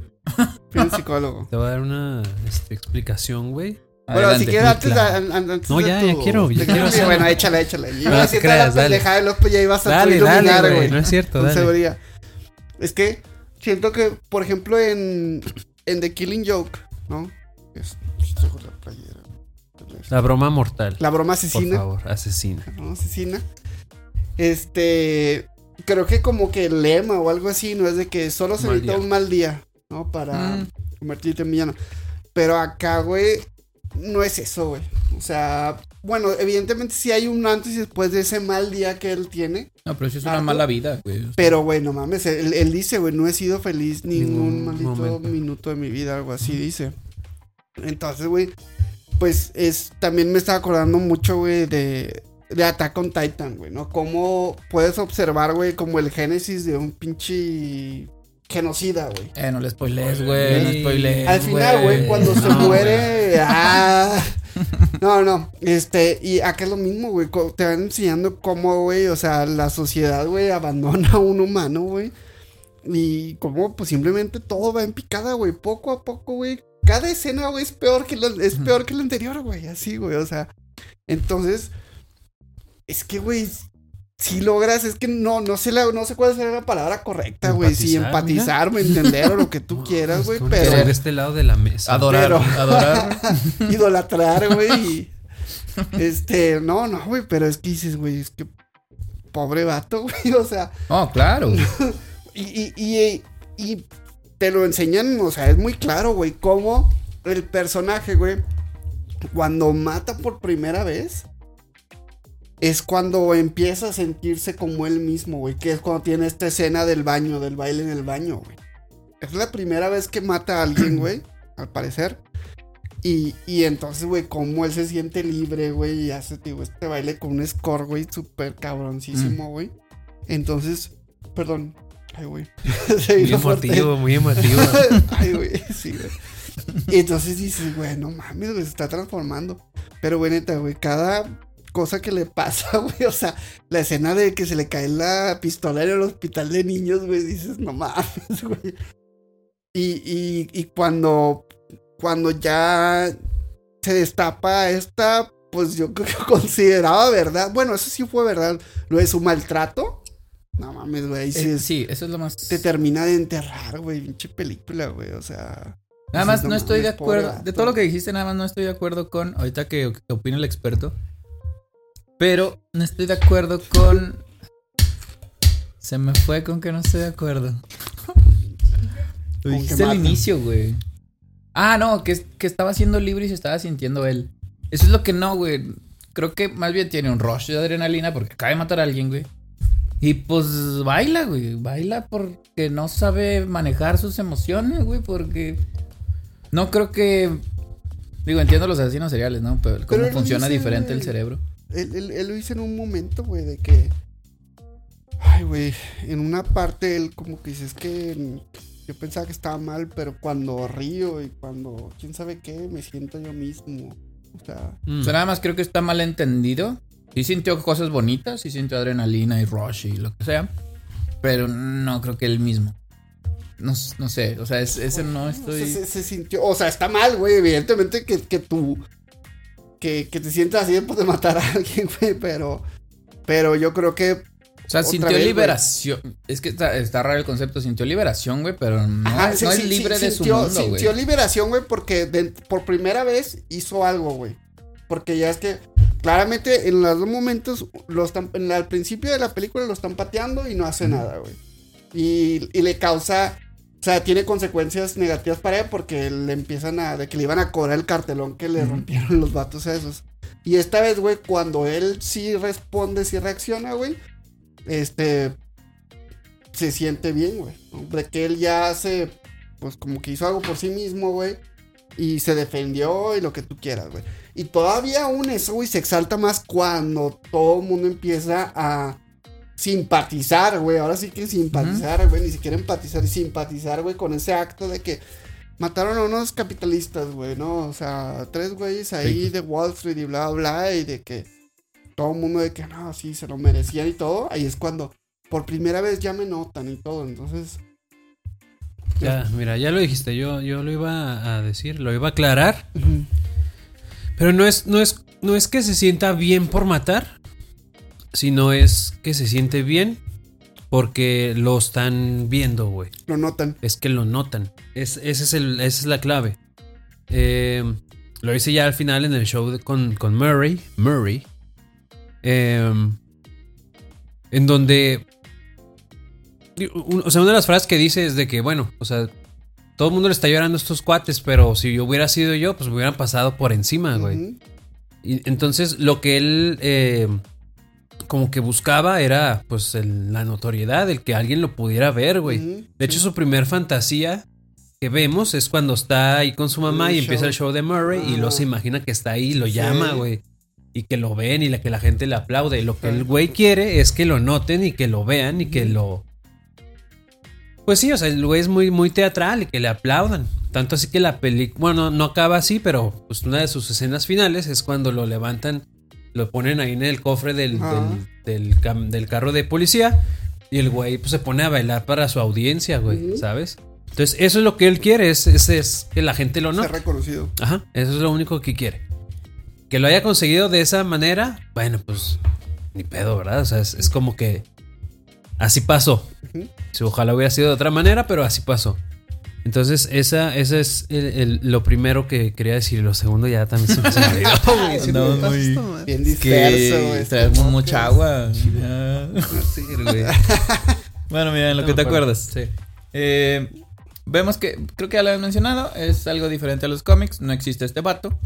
Fui al psicólogo. Te voy a dar una este, explicación, güey. Bueno, Adelante. si quieres, antes, claro. an- an- antes No, de ya, tu- ya quiero, ya de- quiero Sí, hacerlo. Bueno, échale, échale. Yo No iba a decir la creas, dale. pendejada luego pues ya ibas a Dale, dale, güey. güey. No es cierto, dale. seguridad. Es que siento que, por ejemplo, en, en The Killing Joke, ¿no? Es, la playera. La broma mortal. La broma Por asesina. favor, asesina. ¿no? Asesina. Este. Creo que como que el lema o algo así, ¿no? Es de que solo se Mal necesita día. un mal día, ¿no? Para Mm. convertirte en villano. Pero acá, güey, no es eso, güey. O sea, bueno, evidentemente sí hay un antes y después de ese mal día que él tiene. No, pero eso es una mala vida, güey. Pero, güey, no mames, él, él dice, güey, no he sido feliz ningún Ningún maldito momento. minuto de mi vida, algo así dice. Entonces, güey, pues es, también me estaba acordando mucho, güey, de, de Attack on Titan, güey, ¿no? Cómo puedes observar, güey, como el génesis de un pinche genocida, güey. Eh, no le spoilees, güey. No spoilees. Al final, güey, cuando se No, muere. ah. No, no. Este, y acá es lo mismo, güey. Te van enseñando cómo, güey, o sea, la sociedad, güey, abandona a un humano, güey. Y cómo, pues simplemente todo va en picada, güey. Poco a poco, güey. Cada escena, güey, es peor que la, es peor que la anterior, güey. Así, güey. O sea. Entonces. Es que, güey. Si logras, es que no, no sé la, no sé cuál sería la palabra correcta, güey. Si Empatizar, entender o lo que tú No, quieras, güey. Pero ser este lado de la mesa. Adorar, Pero- adorar. idolatrar, güey. Este, no, no, güey, pero es que dices, güey, es que pobre vato, güey, o sea, Oh, claro. y, y, y, y te lo enseñan, o sea, es muy claro, güey, cómo el personaje, güey, cuando mata por primera vez, es cuando empieza a sentirse como él mismo, güey, que es cuando tiene esta escena del baño, del baile en el baño, güey. Es la primera vez que mata a alguien, güey, al parecer. Y, y entonces, güey, cómo él se siente libre, güey, y hace, digo, este baile con un score, güey, súper cabroncísimo, güey. Entonces, perdón. Ay, güey. Muy emotivo, muy emotivo. Ay, güey, sí, güey. Y entonces dices, güey, no mames, güey, se está transformando. Pero, güey, neta, güey, cada cosa que le pasa, güey, o sea, la escena de que se le cae la pistola en el hospital de niños, güey, dices, no mames, güey. Y, y, y cuando, cuando ya se destapa esta, pues yo creo que consideraba verdad. Bueno, eso sí fue verdad. Lo de su maltrato. No mames, güey. Eh, es- sí, eso es lo más. te termina de enterrar, güey. Pinche película, güey. O sea. Nada más no estoy de mames, acuerdo. De todo lo que dijiste, nada más no estoy de acuerdo con. Ahorita que, que opina el experto. Pero no estoy de acuerdo con. Se me fue con que no estoy de acuerdo. Lo dijiste al inicio, güey. Ah, no, que, que estaba siendo libre y se estaba sintiendo él. Eso es lo que no, güey. Creo que más bien tiene un rush de adrenalina porque acaba de matar a alguien, güey. Y pues baila, güey. Baila porque no sabe manejar sus emociones, güey. Porque no creo que. Digo, entiendo los asesinos seriales, ¿no? Pero cómo Pero funciona dice, diferente el cerebro. Él, él- él lo dice en un momento, güey, de que. Ay, güey. En una parte él como que dice, es que yo pensaba que estaba mal, pero cuando río y cuando quién sabe qué, me siento yo mismo. O sea. Mm. O sea, nada más creo que está mal entendido. Sí sintió cosas bonitas, sí sintió adrenalina y rush y lo que sea. Pero no creo que él mismo. No, no sé, o sea, es- ese no estoy. se, se sintió. O sea, está mal, güey. Evidentemente que, que tú. Que, que te sientas así después de matar a alguien, güey. Pero. Pero yo creo que. O sea, sintió vez, güey. liberación. Es que está, está raro el concepto. Sintió liberación, güey, pero no, Ajá, es- sí, no sí, es libre sí, de sintió, su mundo, güey. Sintió liberación, güey, porque de- por primera vez hizo algo, güey. Porque ya es que claramente en los dos momentos, lo están, en la- al principio de la película lo están pateando y no hace nada, güey. Y, y le causa, sea, tiene consecuencias negativas para él porque le empiezan a, de que le iban a cobrar el cartelón que le rompieron los vatos esos. Y esta vez, güey, cuando él sí responde, sí reacciona, güey, este, se siente bien, güey. De que él ya hace, pues como que hizo algo por sí mismo, güey. Y se defendió y lo que tú quieras, güey. Y todavía aún eso, güey, se exalta más cuando todo el mundo empieza a simpatizar, güey. Ahora sí que simpatizar, güey. Ni siquiera empatizar y simpatizar, güey, con ese acto de que mataron a unos capitalistas, güey, ¿no? O sea, tres güeyes ahí Sí. de Wall Street y bla, bla, y de que todo el mundo de que no, sí, se lo merecían y todo. Ahí es cuando por primera vez ya me notan y todo. Entonces, Ya, mira, ya lo dijiste, yo, yo lo iba a decir, lo iba a aclarar. Pero no es, no es, no es que se sienta bien por matar, sino es que se siente bien porque lo están viendo, güey. lo notan. Es que lo notan. Es, ese es el, esa es la clave. Eh, lo hice ya al final en el show de- con, con Murray. Murray. eh, en donde. un- O sea, una de las frases que dice es de que, bueno, o sea, todo el mundo le está llorando a estos cuates, pero si yo hubiera sido yo, pues me hubieran pasado por encima, güey. Y entonces lo que él eh, como que buscaba era pues el- la notoriedad, el que alguien lo pudiera ver, güey. De hecho, sí. su primer fantasía que vemos es cuando está ahí con su mamá El y empieza el show de Murray y luego Ah. se imagina que está ahí y lo Sí. llama, güey. Y que lo ven y la, que la gente le aplaude. Y lo que el güey quiere es que lo noten y que lo vean y que lo... Pues sí, o sea, el güey es muy, muy teatral y que le aplaudan. Tanto así que la película, bueno, no acaba así, pero pues una de sus escenas finales es cuando lo levantan, lo ponen ahí en el cofre del, del, del cam- del carro de policía y el güey pues se pone a bailar para su audiencia, güey. ¿sabes? Entonces eso es lo que él quiere, es, es, es que la gente lo Ser note. reconocido. Ajá, eso es lo único que quiere. Que lo haya conseguido de esa manera, bueno, pues ni pedo, ¿verdad? O sea, es, es como que así pasó. Sí, ojalá hubiera sido de otra manera, pero así pasó. Entonces, esa, esa es el- el- lo primero que quería decir. Lo segundo ya también se me, olvidó. Sí, No, me muy-. Bien disperso, güey. Que este traemos mucha agua. Ya. Sí. Bueno, mira, en lo No que te acuerdo. acuerdas. Sí. Eh, vemos que, creo que ya lo habían mencionado, es algo diferente a los cómics, no existe este vato.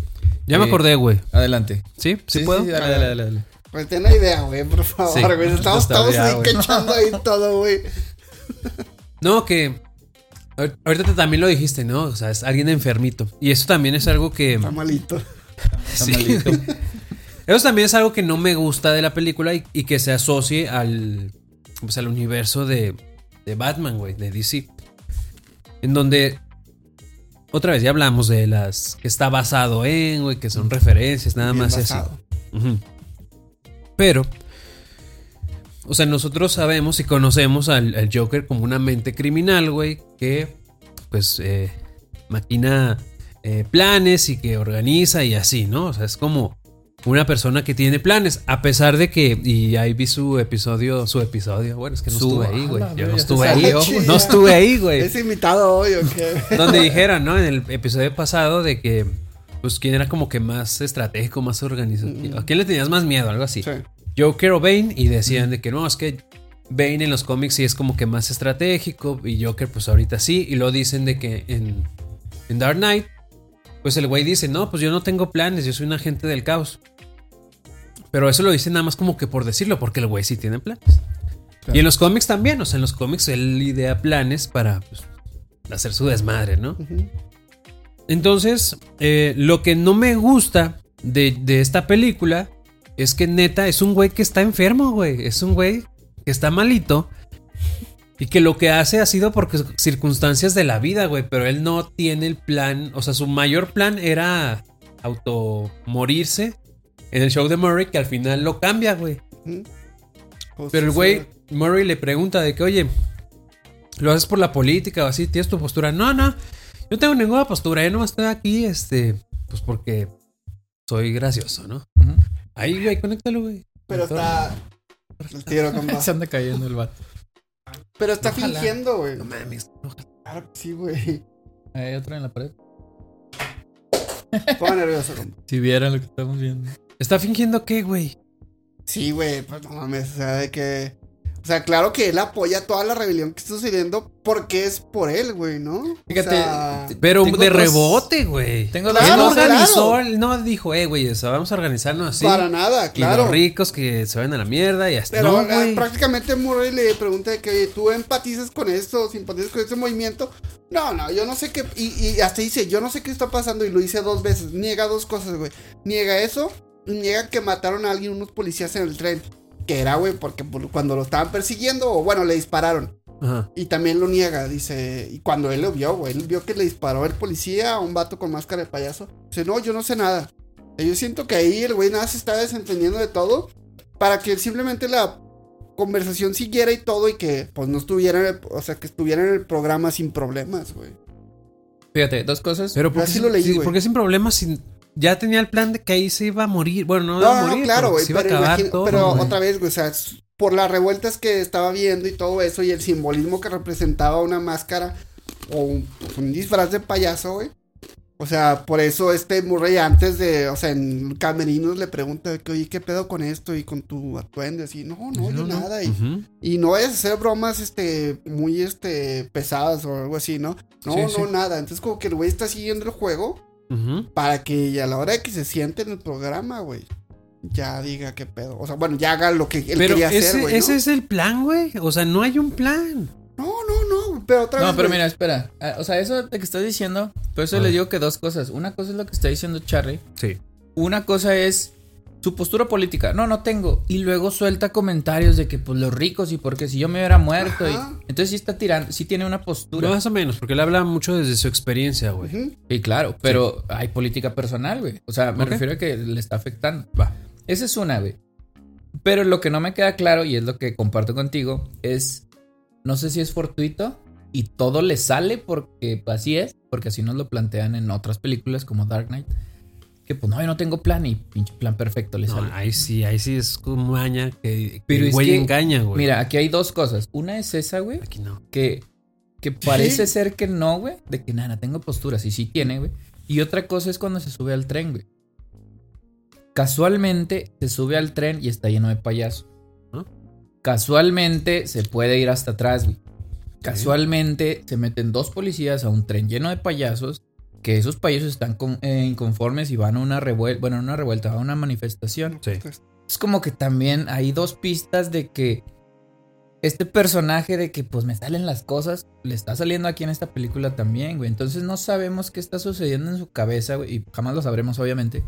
Ya me Eh, acordé, güey. Adelante. ¿Sí? ¿Sí, puedo? dale, dale, dale, dale. Pues ten la idea, güey, por favor, Sí, güey. Estamos, estamos ahí güey. cachando ahí todo, güey. No, que ahorita te- también lo dijiste, ¿no? O sea, es alguien enfermito. Y eso también es algo que... Está malito. Está Sí. malito. Eso también es algo que no me gusta de la película y, y que se asocie al, pues, al universo de, de Batman, güey, de DC. En donde, otra vez, ya hablamos de las que está basado en, güey, que son referencias, nada Bien más así. basado. Ujú. Pero, o sea, nosotros sabemos y conocemos al, al Joker como una mente criminal, güey, que pues eh, maquina eh, planes y que organiza y así, ¿no? O sea, es como una persona que tiene planes, a pesar de que, y ahí vi su episodio, su episodio, bueno, es que no Su- estuve ahí, güey, yo no estuve ahí, no estuve ahí, güey. Es invitado hoy, ¿o qué? Donde dijeron, ¿no? En el episodio pasado de que, pues, quién era como que más estratégico, más organizado. Mm. ¿A quién le tenías más miedo? Algo así. Sí. Joker o Bane y decían de que no, es que Bane en los cómics sí es como que más estratégico y Joker pues ahorita sí. Y lo dicen de que en, en Dark Knight, pues el güey dice, no, pues yo no tengo planes, yo soy un agente del caos. Pero eso lo dicen nada más como que por decirlo, porque el güey sí tiene planes. Claro. Y en los cómics también, o sea, en los cómics él idea planes para pues, hacer su desmadre, ¿no? Entonces, eh, lo que no me gusta de, de esta película es que neta es un güey que está enfermo, güey. Es un güey que está malito. Y que lo que hace ha sido por circunstancias de la vida, güey. Pero él no tiene el plan. O sea, su mayor plan era automorirse en el show de Murray, que al final lo cambia, güey. Pues, Pero el sí, güey. Murray le pregunta de que, oye, ¿lo haces por la política o así? ¿Tienes tu postura? No, no, yo no tengo ninguna postura, yo no estoy aquí, este, pues porque soy gracioso, ¿no? Ujú. Ahí, güey, conéctalo, güey. Pero está. El tiro, compa. Se anda cayendo el vato. Pero está Ojalá. fingiendo, güey. No mames, ojalá. Claro que sí, güey. Hay otro en la pared. Ponga nervioso, compa. Si vieran lo que estamos viendo. ¿Está fingiendo qué, güey? Sí, güey, pues no mames, o sea, de que... O sea, claro que él apoya toda la rebelión que está sucediendo porque es por él, güey, ¿no? Fíjate, o sea, te- Pero de dos- rebote, güey. Tengo él dos- no Claro, organizó, claro. él no dijo, eh, güey, o sea, vamos a organizarnos así. para nada, Y claro. los ricos que se vayan a la mierda y hasta. Pero no, eh, güey. prácticamente Murray le pregunta de que tú empatizas con esto, simpatizas con este movimiento. No, no, yo no sé qué. Y, y hasta dice, yo no sé qué está pasando. Y lo dice dos veces. Niega dos cosas, güey. Niega eso. Y niega que mataron a alguien, unos policías en el tren. Que era, güey, porque por- cuando lo estaban persiguiendo, o bueno, le dispararon. Ajá. Y también lo niega, dice. Y cuando él lo vio, güey, él vio que le disparó el policía a un vato con máscara de payaso. Dice, no, yo no sé nada. Y yo siento que ahí el güey nada se está desentendiendo de todo. Para que simplemente la conversación siguiera y todo. Y que pues no estuviera, en el- o sea, que estuviera en el programa sin problemas, güey. Fíjate, dos cosas. Pero ¿por así qué, lo leí, sí, güey. ¿por qué sin problemas? Sin, ya tenía el plan de que ahí se iba a morir. Bueno, no, No, iba a no, morir, claro, pero güey. se iba a Pero, imagina- todo. pero otra vez, güey, o sea, por las revueltas que estaba viendo y todo eso y el simbolismo que representaba una máscara o un, un disfraz de payaso, güey. O sea, por eso este Murray antes de, o sea, en Camerinos le pregunta que, oye, ¿qué pedo con esto y con tu atuendo? Así, no, no, yo nada. Y, Ujú. y no vayas a hacer bromas, este, muy, este, pesadas o algo así, ¿no? No, Sí, no, sí. nada. Entonces como que el güey está siguiendo el juego Para que a la hora de que se siente en el programa, güey, ya diga qué pedo. O sea, bueno, ya haga lo que él Pero quería ese, hacer, güey. ¿no? ese es el plan, güey. O sea, no hay un plan. No, no, no, pero otra No, vez. pero güey. mira, espera. Ah, O sea, eso de que estás diciendo, por eso le digo que dos cosas. Una cosa es lo que está diciendo Charlie. Sí. Una cosa es su postura política. No, no tengo. Y luego suelta comentarios de que, pues, los ricos y porque si yo me hubiera muerto. y- entonces sí está tirando, sí tiene una postura. Más o menos, porque él habla mucho desde su experiencia, güey. Ujú. Y claro, pero hay política personal, güey. O sea, me Ok. refiero a que le está afectando. Va. Esa es una, güey. Pero lo que no me queda claro, y es lo que comparto contigo, es. No sé si es fortuito y todo le sale porque así es, porque así nos lo plantean en otras películas como Dark Knight. Que pues no, yo no tengo plan y pinche plan perfecto le No, sale. ahí sí, ahí sí es como maña que, que Pero el es güey que, engaña, güey. Mira, aquí hay dos cosas. Una es esa, güey, Aquí no. que, que parece ser que no, güey, de que nada, tengo posturas y sí tiene, güey. Y otra cosa es cuando se sube al tren, güey. Casualmente se sube al tren y está lleno de payasos. ¿Ah? Casualmente se puede ir hasta atrás, güey. Casualmente se meten dos policías a un tren lleno de payasos. Que esos payasos están con- eh, inconformes y van a una revuelta, bueno, no una revuelta, a una manifestación. Sí. Es como que también hay dos pistas de que este personaje de que pues me salen las cosas le está saliendo aquí en esta película también, güey. Entonces no sabemos qué está sucediendo en su cabeza, güey, y jamás lo sabremos obviamente.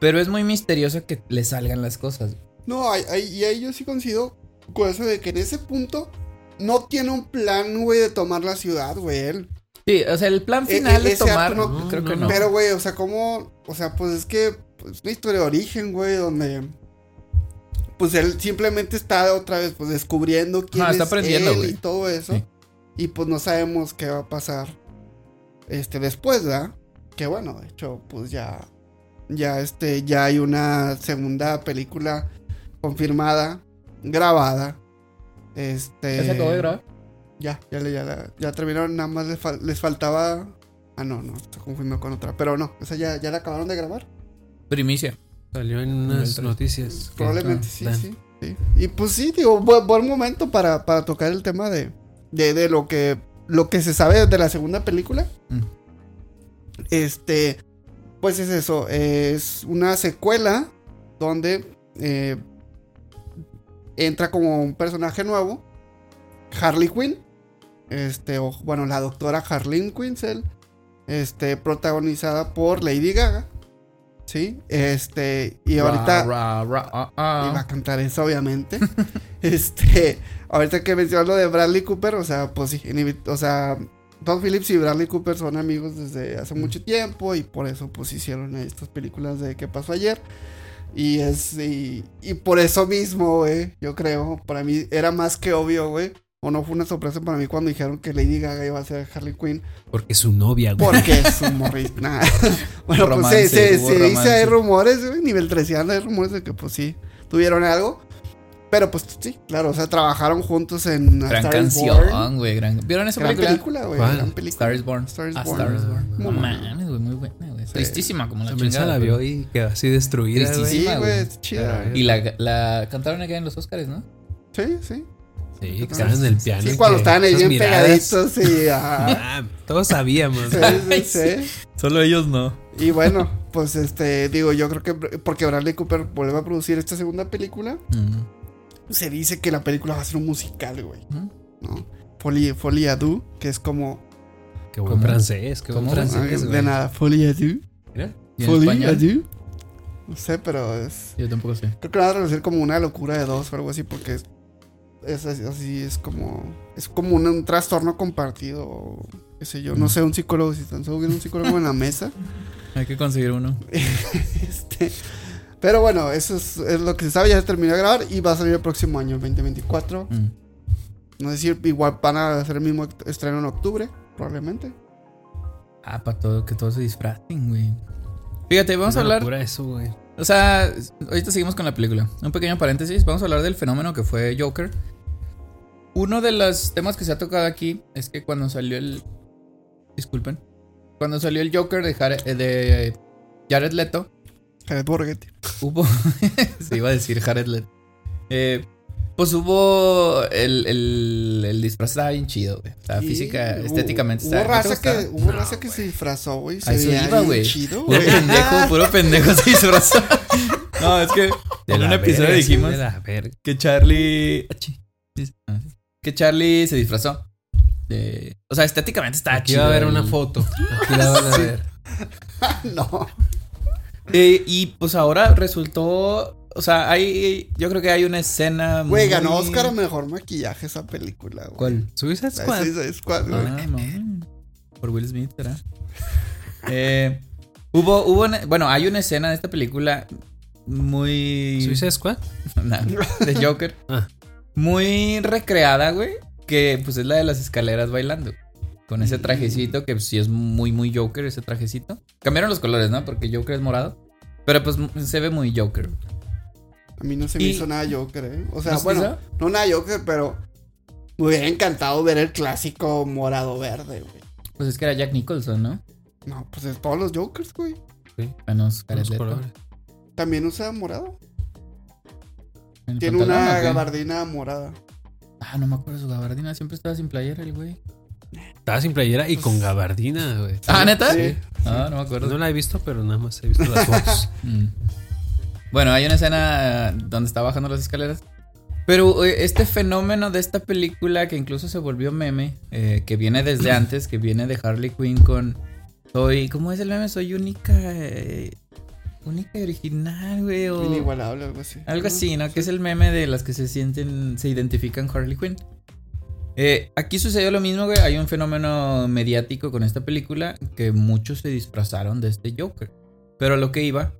Pero es muy misterioso que le salgan las cosas. No, ahí- ahí- y ahí yo sí coincido con eso de que en ese punto no tiene un plan, güey, de tomar la ciudad, güey, él. Sí, o sea, el plan E- final e- de ese tomar, acto no- creo que no, no. Pero, güey, o sea, ¿cómo? O sea, pues es que pues, es una historia de origen, güey, donde pues él simplemente está otra vez pues descubriendo quién está es aprendiendo, él y todo eso. Sí. Y pues no sabemos qué va a pasar este después, ¿verdad? Que bueno, de hecho, pues ya ya este ya hay una segunda película confirmada, grabada. Este ¿Ya se acabó de grabar? Ya, ya, le- ya, la- ya terminaron, nada más les, fal- les faltaba. Ah, no, no, se confundió con otra. Pero no, esa ya, ya la acabaron de grabar. Primicia. Salió en unas Entonces, noticias. Probablemente sí, dan. sí, sí. Y pues sí, digo, buen, buen momento para, para tocar el tema de, de, de lo que lo que se sabe de la segunda película. Mm. Este, pues es eso, es una secuela donde eh, entra como un personaje nuevo, Harley Quinn. Este, o, bueno, la doctora Harleen Quinzel. Este, protagonizada por Lady Gaga. Sí, este, y ahorita Ra, ra, ah, ah. iba a cantar eso, obviamente. este, ahorita que mencionas lo de Bradley Cooper, o sea, pues sí, o sea, Todd Phillips y Bradley Cooper son amigos desde hace mucho tiempo y por eso pues hicieron estas películas de ¿Qué pasó ayer? Y es, y, y por eso mismo, güey, yo creo, para mí era más que obvio, güey. O no fue una sorpresa para mí cuando dijeron que Lady Gaga iba a ser Harley Quinn. Porque es su novia, güey. Porque es un morrito. Nah. bueno, pues se, se, hubo se dice, hay rumores, güey, nivel 13 hay rumores de que pues sí, tuvieron algo. Pero pues sí, claro, o sea, trabajaron juntos en Gran Star canción, güey. Gran... ¿Vieron esa Gran película? película, güey. ¿Cuál? Gran película. Star is Born. Star is Ah, Born. Star is Born. Muy No mames, güey, muy buena, güey. Tristísima como la También se chingada. la vio y quedó así destruida, güey. Tristísima. Sí, güey. chida. Y la, la cantaron acá en los Oscars, ¿no? Sí, sí. Sí, que estaban en el piano. Sí, cuando estaban ahí bien miradas- pegaditos y ajá. Ah, todos sabíamos. Sí, güey. sí, sí. Solo ellos no. Y bueno, pues este, digo, yo creo que porque Bradley Cooper vuelve a producir esta segunda película, se dice que la película va a ser un musical, güey. ¿no? Folie, Folie à deux, que es como... Qué buen ¿Cómo? francés, qué buen ¿Cómo? francés, de güey. nada, Folie à deux. Mira. ¿Y en Folie à deux. No sé, pero es... Yo tampoco sé. Creo que lo van a traducir como una locura de dos o algo así, porque es, así, es como... Es como un, un trastorno compartido, qué sé yo. No sé, un psicólogo, si están seguro un psicólogo en la mesa. Hay que conseguir uno. Este, pero bueno, eso es, es lo que se sabe, ya se terminó de grabar y va a salir el próximo año, el 2024. Mm. No sé si igual van a hacer el mismo estreno en octubre, probablemente. Ah, para todo, que todos se disfracen, güey. Fíjate, vamos a hablar. eso, güey. O sea, ahorita seguimos con la película. Un pequeño paréntesis. Vamos a hablar del fenómeno que fue Joker. Uno de los temas que se ha tocado aquí es que cuando salió el. Disculpen. Cuando salió el Joker de, Jared, de Jared Leto, Jared Borghetti. hubo. se iba a decir Jared Leto. Eh, pues hubo. El, el, el disfraz estaba bien chido, güey. O sea, física, hubo- estéticamente Hubo estaba. ¿no raza, que, hubo raza que se disfrazó, güey. Se veía iba, bien güey. chido, Puro güey. pendejo, puro pendejo se disfrazó. No, es que De en un episodio verga, sí, dijimos de la verga. que Charlie. Sí, ah, sí. Que Charlie se disfrazó. De- O sea, estéticamente está Aquí chido. va a haber el- una foto. Aquí la van a ver. no. Eh, y pues ahora resultó. O sea, hay. Yo creo que hay una escena. Güey, muy- ganó Oscar a mejor maquillaje esa película, güey. ¿Cuál? Suicide Squad. Suicide Squad, güey. Ah, no. Por Will Smith, ¿verdad? Eh, hubo, hubo. una- bueno, hay una escena de esta película muy. Suicide Squad. No, de Joker. Ah. Muy recreada, güey. Que pues es la de las escaleras bailando. Con ese trajecito que sí es muy, muy Joker, ese trajecito. Cambiaron los colores, ¿no? Porque Joker es morado. Pero pues se ve muy Joker. A mí no se me Y- hizo nada Joker, ¿eh? O sea, ¿No bueno, hizo? no nada Joker, pero me hubiera encantado ver el clásico morado-verde, güey. Pues es que era Jack Nicholson, ¿no? No, pues es todos los Jokers, güey. Menos Con Jared Leto. colores. También usa morado. ¿En el Tiene pantalón una gabardina morada. Ah, no me acuerdo de su gabardina. Siempre estaba sin playera el güey. Estaba sin playera y con gabardina, güey. Ah, ¿neta? Sí. Ah, no me acuerdo. No la he visto, pero nada más he visto las fotos. Mm. Bueno, hay una escena donde está bajando las escaleras. Pero eh, este fenómeno de esta película que incluso se volvió meme, eh, que viene desde antes, que viene de Harley Quinn con soy, ¿cómo es el meme? Soy única, eh, única y original, güey, o Inigualable, algo así. algo así, ¿no? Que es el meme de las que se sienten, se identifican Harley Quinn. Eh, aquí sucedió lo mismo, güey. Hay un fenómeno mediático con esta película que muchos se disfrazaron de este Joker. Pero lo que iba,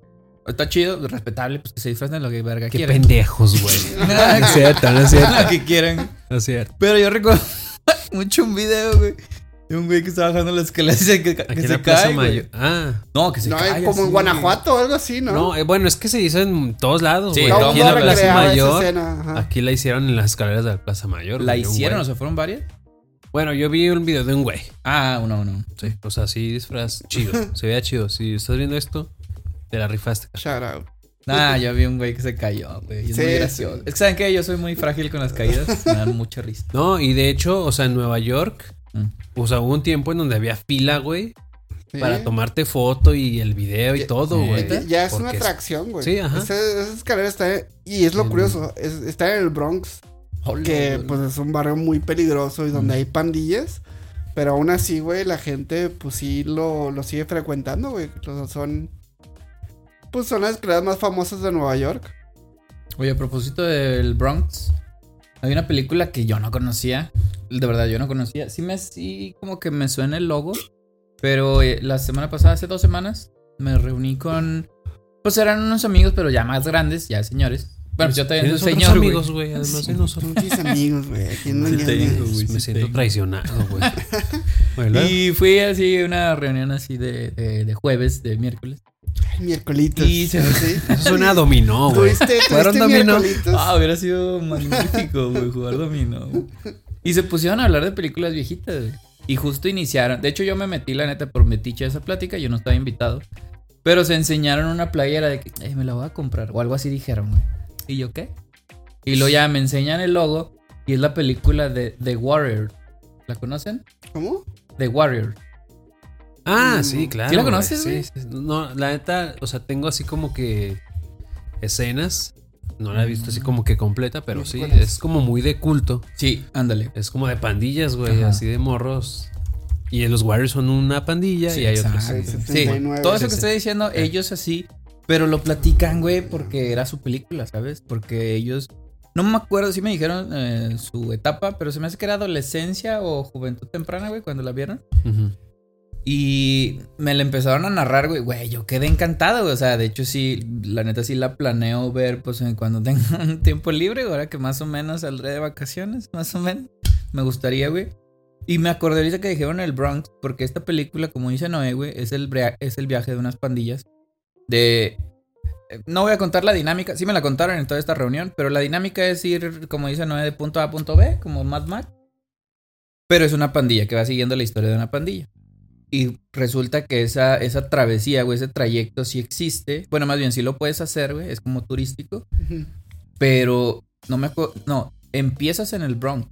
está chido, respetable, pues que se disfracen de lo que verga Qué quieran. pendejos, güey. No, No es cierto, no es cierto. lo que quieran. No es cierto. Pero yo recuerdo mucho un video, güey. De un güey que está bajando las escaleras y se, que, que Aquí en se la Plaza cae. Mayor. Ah. No, que se No, cae. es como así, en Guanajuato o algo así, ¿no? No, eh, bueno, es que se hizo en todos lados, Sí, güey. todo Aquí en la Plaza Mayor. escena. Aquí la hicieron en las escaleras de la Plaza Mayor. ¿La güey, hicieron? güey. O sea, fueron varias? Bueno, yo vi un video de un güey. Ah, uno, uno. Sí, o sea, sí, disfraz chido. Se veía chido. Si estás viendo esto, te la rifaste. Shout out. Ah, yo vi un güey que se cayó, güey. Es Sí, muy sí. gracioso. Es que saben que yo soy muy frágil con las caídas. Me dan mucha risa. No, y de hecho, o sea, en Nueva York. O sea, hubo un tiempo en donde había fila, güey. Sí. para tomarte foto y el video y Ya- todo, güey. Ya, ya es una atracción, güey. Sí, ajá. Esa, esa escalera está. Y es lo En- curioso. es- está en el Bronx. Que pues es un barrio muy peligroso y donde hay pandillas. Pero aún así, güey, la gente pues sí lo, lo sigue frecuentando, güey. Son. Pues son las escaleras más famosas de Nueva York. Oye, a propósito del Bronx, hay una película que yo no conocía. De verdad, yo no conocía. Sí me sí como que me suena el logo. Pero eh, la semana pasada, hace dos semanas, me reuní con. Pues eran unos amigos, pero ya más grandes, ya señores. Bueno, pues yo también soy Tienes señor, amigos, güey. Además. Son mis amigos, güey. Aquí no Sí me sí siento tengo. traicionado, güey. Bueno, Y fui así a una reunión así de, de, de jueves, de miércoles. Miércolitos. Y se- ¿Sí? Eso suena a dominó, güey. ¿Tuviste, Fueron tuviste dominó. Ah, hubiera sido magnífico, güey, jugar dominó. güey. Y se pusieron a hablar de películas viejitas, güey. Y justo iniciaron. De hecho, yo me metí, la neta, por metiche a esa plática. Yo no estaba invitado. Pero se enseñaron una playera de que "Eh, me la voy a comprar. O algo así dijeron, güey. ¿Y yo qué? Y luego ya me enseñan el logo. Y es la película de The Warrior. ¿La conocen? ¿Cómo? The Warrior. Ah, sí, claro. ¿Sí la conoces, güey? Sí, sí. No, la neta, o sea, tengo así como que escenas. No la he visto así como que completa, pero sí, es. es como muy de culto. Sí, ándale. Es como de pandillas, güey, Ajá. así de morros. Y los Warriors son una pandilla Sí, y hay otros. exacto. Sí, Sí, 79. todo eso que estoy diciendo, ellos así, pero lo platican, güey, porque era su película, ¿sabes? Porque ellos, no me acuerdo si me dijeron eh, su etapa, pero se me hace que era adolescencia o juventud temprana, güey, cuando la vieron. Y me la empezaron a narrar, güey, güey, yo quedé encantado, güey, o sea, de hecho sí, la neta sí la planeo ver, pues cuando tenga un tiempo libre, ahora que más o menos saldré de vacaciones, más o menos, me gustaría, güey. Y me acordé ahorita que dijeron el Bronx, porque esta película, como dice Noé, güey, es el, es el viaje de unas pandillas. De. eh, No voy a contar la dinámica, sí me la contaron en toda esta reunión, pero la dinámica es ir, como dice Noé, de punto A a punto B, como Mad Max. Pero es una pandilla que va siguiendo la historia de una pandilla. Y resulta que esa, esa travesía, güey, ese trayecto sí existe. Bueno, más bien sí lo puedes hacer, güey, es como turístico. Pero no me acuerdo. No, empiezas en el Bronx.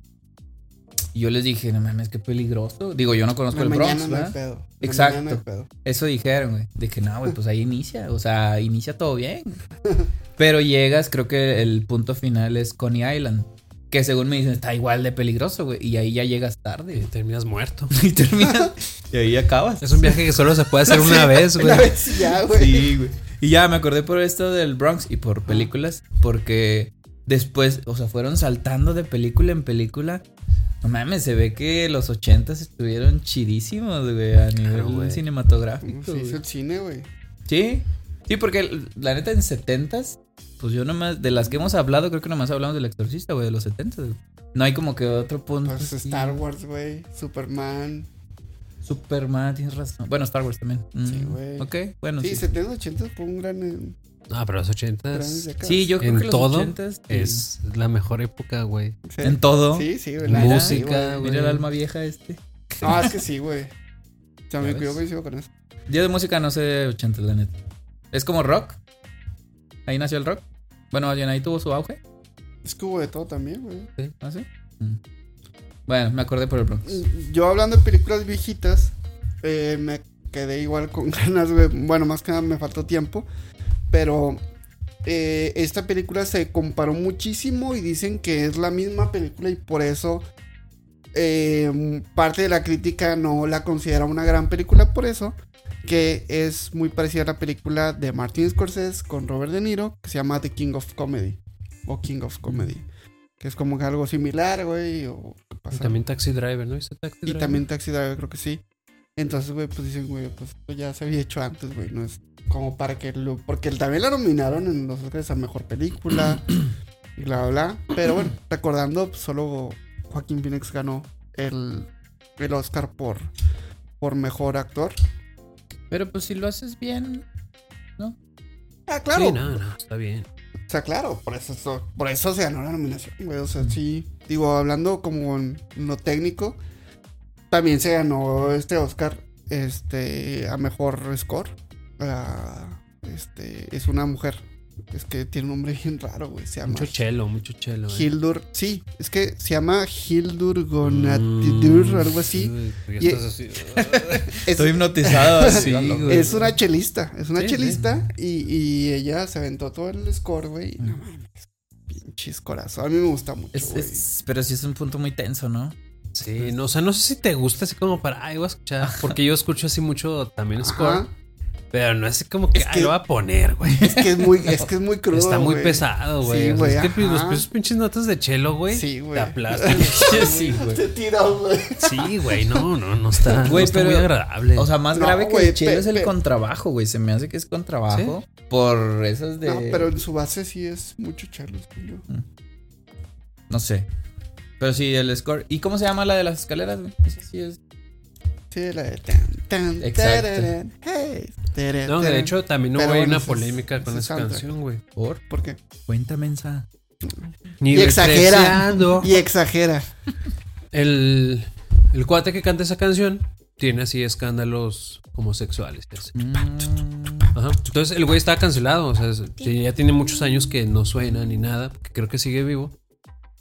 Y yo les dije, no mames, qué peligroso. Digo, yo no conozco el Bronx, no hay la Exacto. no hay pedo. Eso dijeron, güey. Dije, no, güey, pues ahí inicia. O sea, inicia todo bien. Pero llegas, creo que el punto final es Coney Island. Que según me dicen, está igual de peligroso, güey. Y ahí ya llegas Y tarde. terminas muerto. y terminas. Y ahí acabas. Es un viaje que solo se puede hacer una vez, güey. Una vez y ya, güey. Sí, güey. Y ya me acordé por esto del Bronx y por películas, porque después, o sea, fueron saltando de película en película. No mames, se ve que los ochentas estuvieron chidísimos, güey, a nivel güey. cinematográfico. Se hizo el cine, güey. Sí, sí, porque la neta en setentas, pues yo nomás, de las que hemos hablado, creo que nomás hablamos del exorcista, güey, de los setentas. güey. No hay como que otro punto. Pues. Star Wars, güey. Superman. Superman, tienes razón. Bueno, Star Wars también. Sí, Mm, güey. Ok, bueno, Sí, sí. 70, 80 fue un gran. eh, No, pero los grandes ochentas décadas. Sí, yo creo En que los todo ochentas. sí. es la mejor época, güey. Sí. En todo. Sí, sí, güey. Música, sí, güey. Mira el alma vieja este. No, es que sí, güey. O sea, me ¿Ya yo ves? coincido con eso. Día de música no sé de 80, la neta. Es como rock. Ahí nació el rock. Bueno, ahí tuvo su auge. Es que hubo de todo también, güey. Sí. ¿Ah, sí? Mm. Bueno, me acordé por el Bronx. Yo hablando de películas viejitas, eh, me quedé igual con ganas. Bueno, más que nada me faltó tiempo. Pero eh, esta película se comparó muchísimo y dicen que es la misma película y por eso eh, parte de la crítica no la considera una gran película. Por eso que es muy parecida a la película de Martin Scorsese con Robert De Niro que se llama The King of Comedy o King of Comedy. Que es como que algo similar, güey. O ¿qué Y también Taxi Driver, ¿no? ¿Viste Taxi Y Driver? también Taxi Driver, creo que sí. Entonces, güey, pues dicen, güey, pues esto ya se había hecho antes, güey. No es como para que lo. Porque también la nominaron en los Oscars a mejor película. y bla, bla, bla. Pero bueno, recordando, pues, solo Joaquín Phoenix ganó el, el Oscar por, por mejor actor. Pero pues si lo haces bien. Ah, claro. Sí, no, no, está bien. O sea, claro, por eso, so- por eso se ganó la nominación, güey. O sea, sí. Digo, hablando como en lo técnico, también se ganó este Oscar este, a mejor score. Ah, este, es una mujer. Es que tiene un nombre bien raro, güey. Se llama Mucho chelo, mucho chelo. eh. Hildur. Sí, es que se llama Hildur Gonatidur Mm, o algo así. sí, güey, Y- ya estás así. Es, Estoy hipnotizado. así, güey. es una chelista. Es una Sí, chelista. Y, y ella se aventó todo el score, güey. No mames. Pinches corazón. A mí me gusta mucho, Es- güey. es- pero sí es un punto muy tenso, ¿no? Sí, no, o sea, no sé si te gusta así como para, ay, voy a escuchar. Porque yo escucho así mucho también score. Pero no es como que, Es ay, que- lo voy a poner, güey. Es que es muy, es que es muy crudo. Está muy pesado, güey. Sí, O sea, es que pues, los esos pinches notas de chelo, güey. Sí, güey. Te aplastan. sí, güey. Te tiras, güey. Sí, güey, no, no, no está, Güey, no está pero- muy agradable. O sea, más No, grave que el chelo pe- es el pe- contrabajo, güey. Se me hace que es contrabajo. Por esas de. No, pero en su base sí es mucho chelo, yo. No sé. Pero sí, el score. ¿Y cómo se llama la de las escaleras, güey? Esa sí es. Sí, la de tan, tan, Exacto. tararán, hey, tararán, no, de hecho, también hubo bueno, una es- polémica con esa soundtrack. canción, güey. ¿Por? ¿Por qué? Cuenta mensa. Ni Y exagera. Y exagera. El, el cuate que canta esa canción tiene así escándalos homosexuales. Mm, Ajá. Entonces el güey está cancelado. O sea, ya tiene muchos años que no suena ni nada. Porque creo que sigue vivo.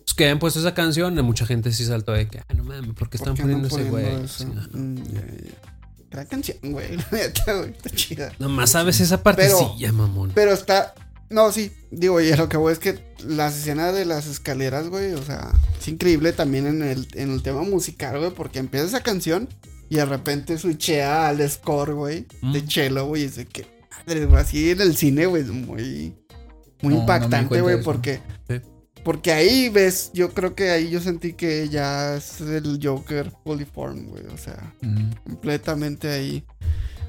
Pues que hayan puesto esa canción, mucha gente sí saltó de que, ah, no mames, ¿por qué están ¿Por qué poniendo andan ese güey? Sí. Mm, canción, güey. La neta, güey. Está chida. Nomás sabes esa partecilla, mamón. Pero está. No, sí. Digo, y lo que voy es que las escenas de las escaleras, güey. O sea, es increíble también en el, en el tema musical, güey. Porque empieza esa canción y de repente switchea al score, güey. De Mm. chelo, güey. Y es de que. Madre, güey. Así en el cine, güey. Es muy. Muy No, no impactante, güey. porque. Porque ahí ves, yo creo que ahí yo sentí que ya es el Joker fully formed, güey. O sea, mm. completamente ahí.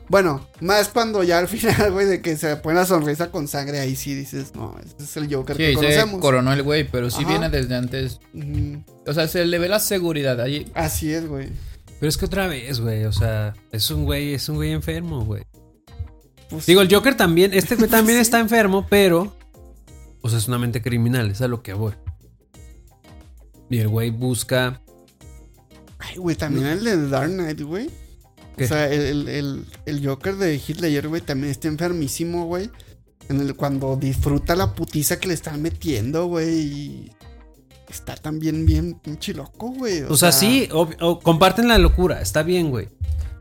Bueno, más cuando ya al final, güey, de que se pone la sonrisa con sangre, ahí sí dices, no, este es el Joker Sí, que conocemos. coronó el güey, pero sí Ajá. viene desde antes. O sea, se le ve la seguridad. Ahí, Así es, güey. Pero es que otra vez, güey, o sea, es un güey, es un güey enfermo, güey. Pues, Digo, el Joker también, este güey también Sí. está enfermo, pero, o sea, es una mente criminal, es a lo que voy. Y el güey busca, Ay, güey, también el de Dark Knight, güey. ¿Qué? O sea, el, el, el, Joker de Hitler, güey, también está enfermísimo, güey. En el, cuando disfruta la putiza que le están metiendo, güey. y Está también bien pinche loco, güey. o sea, sí, ob- comparten la locura, está bien, güey.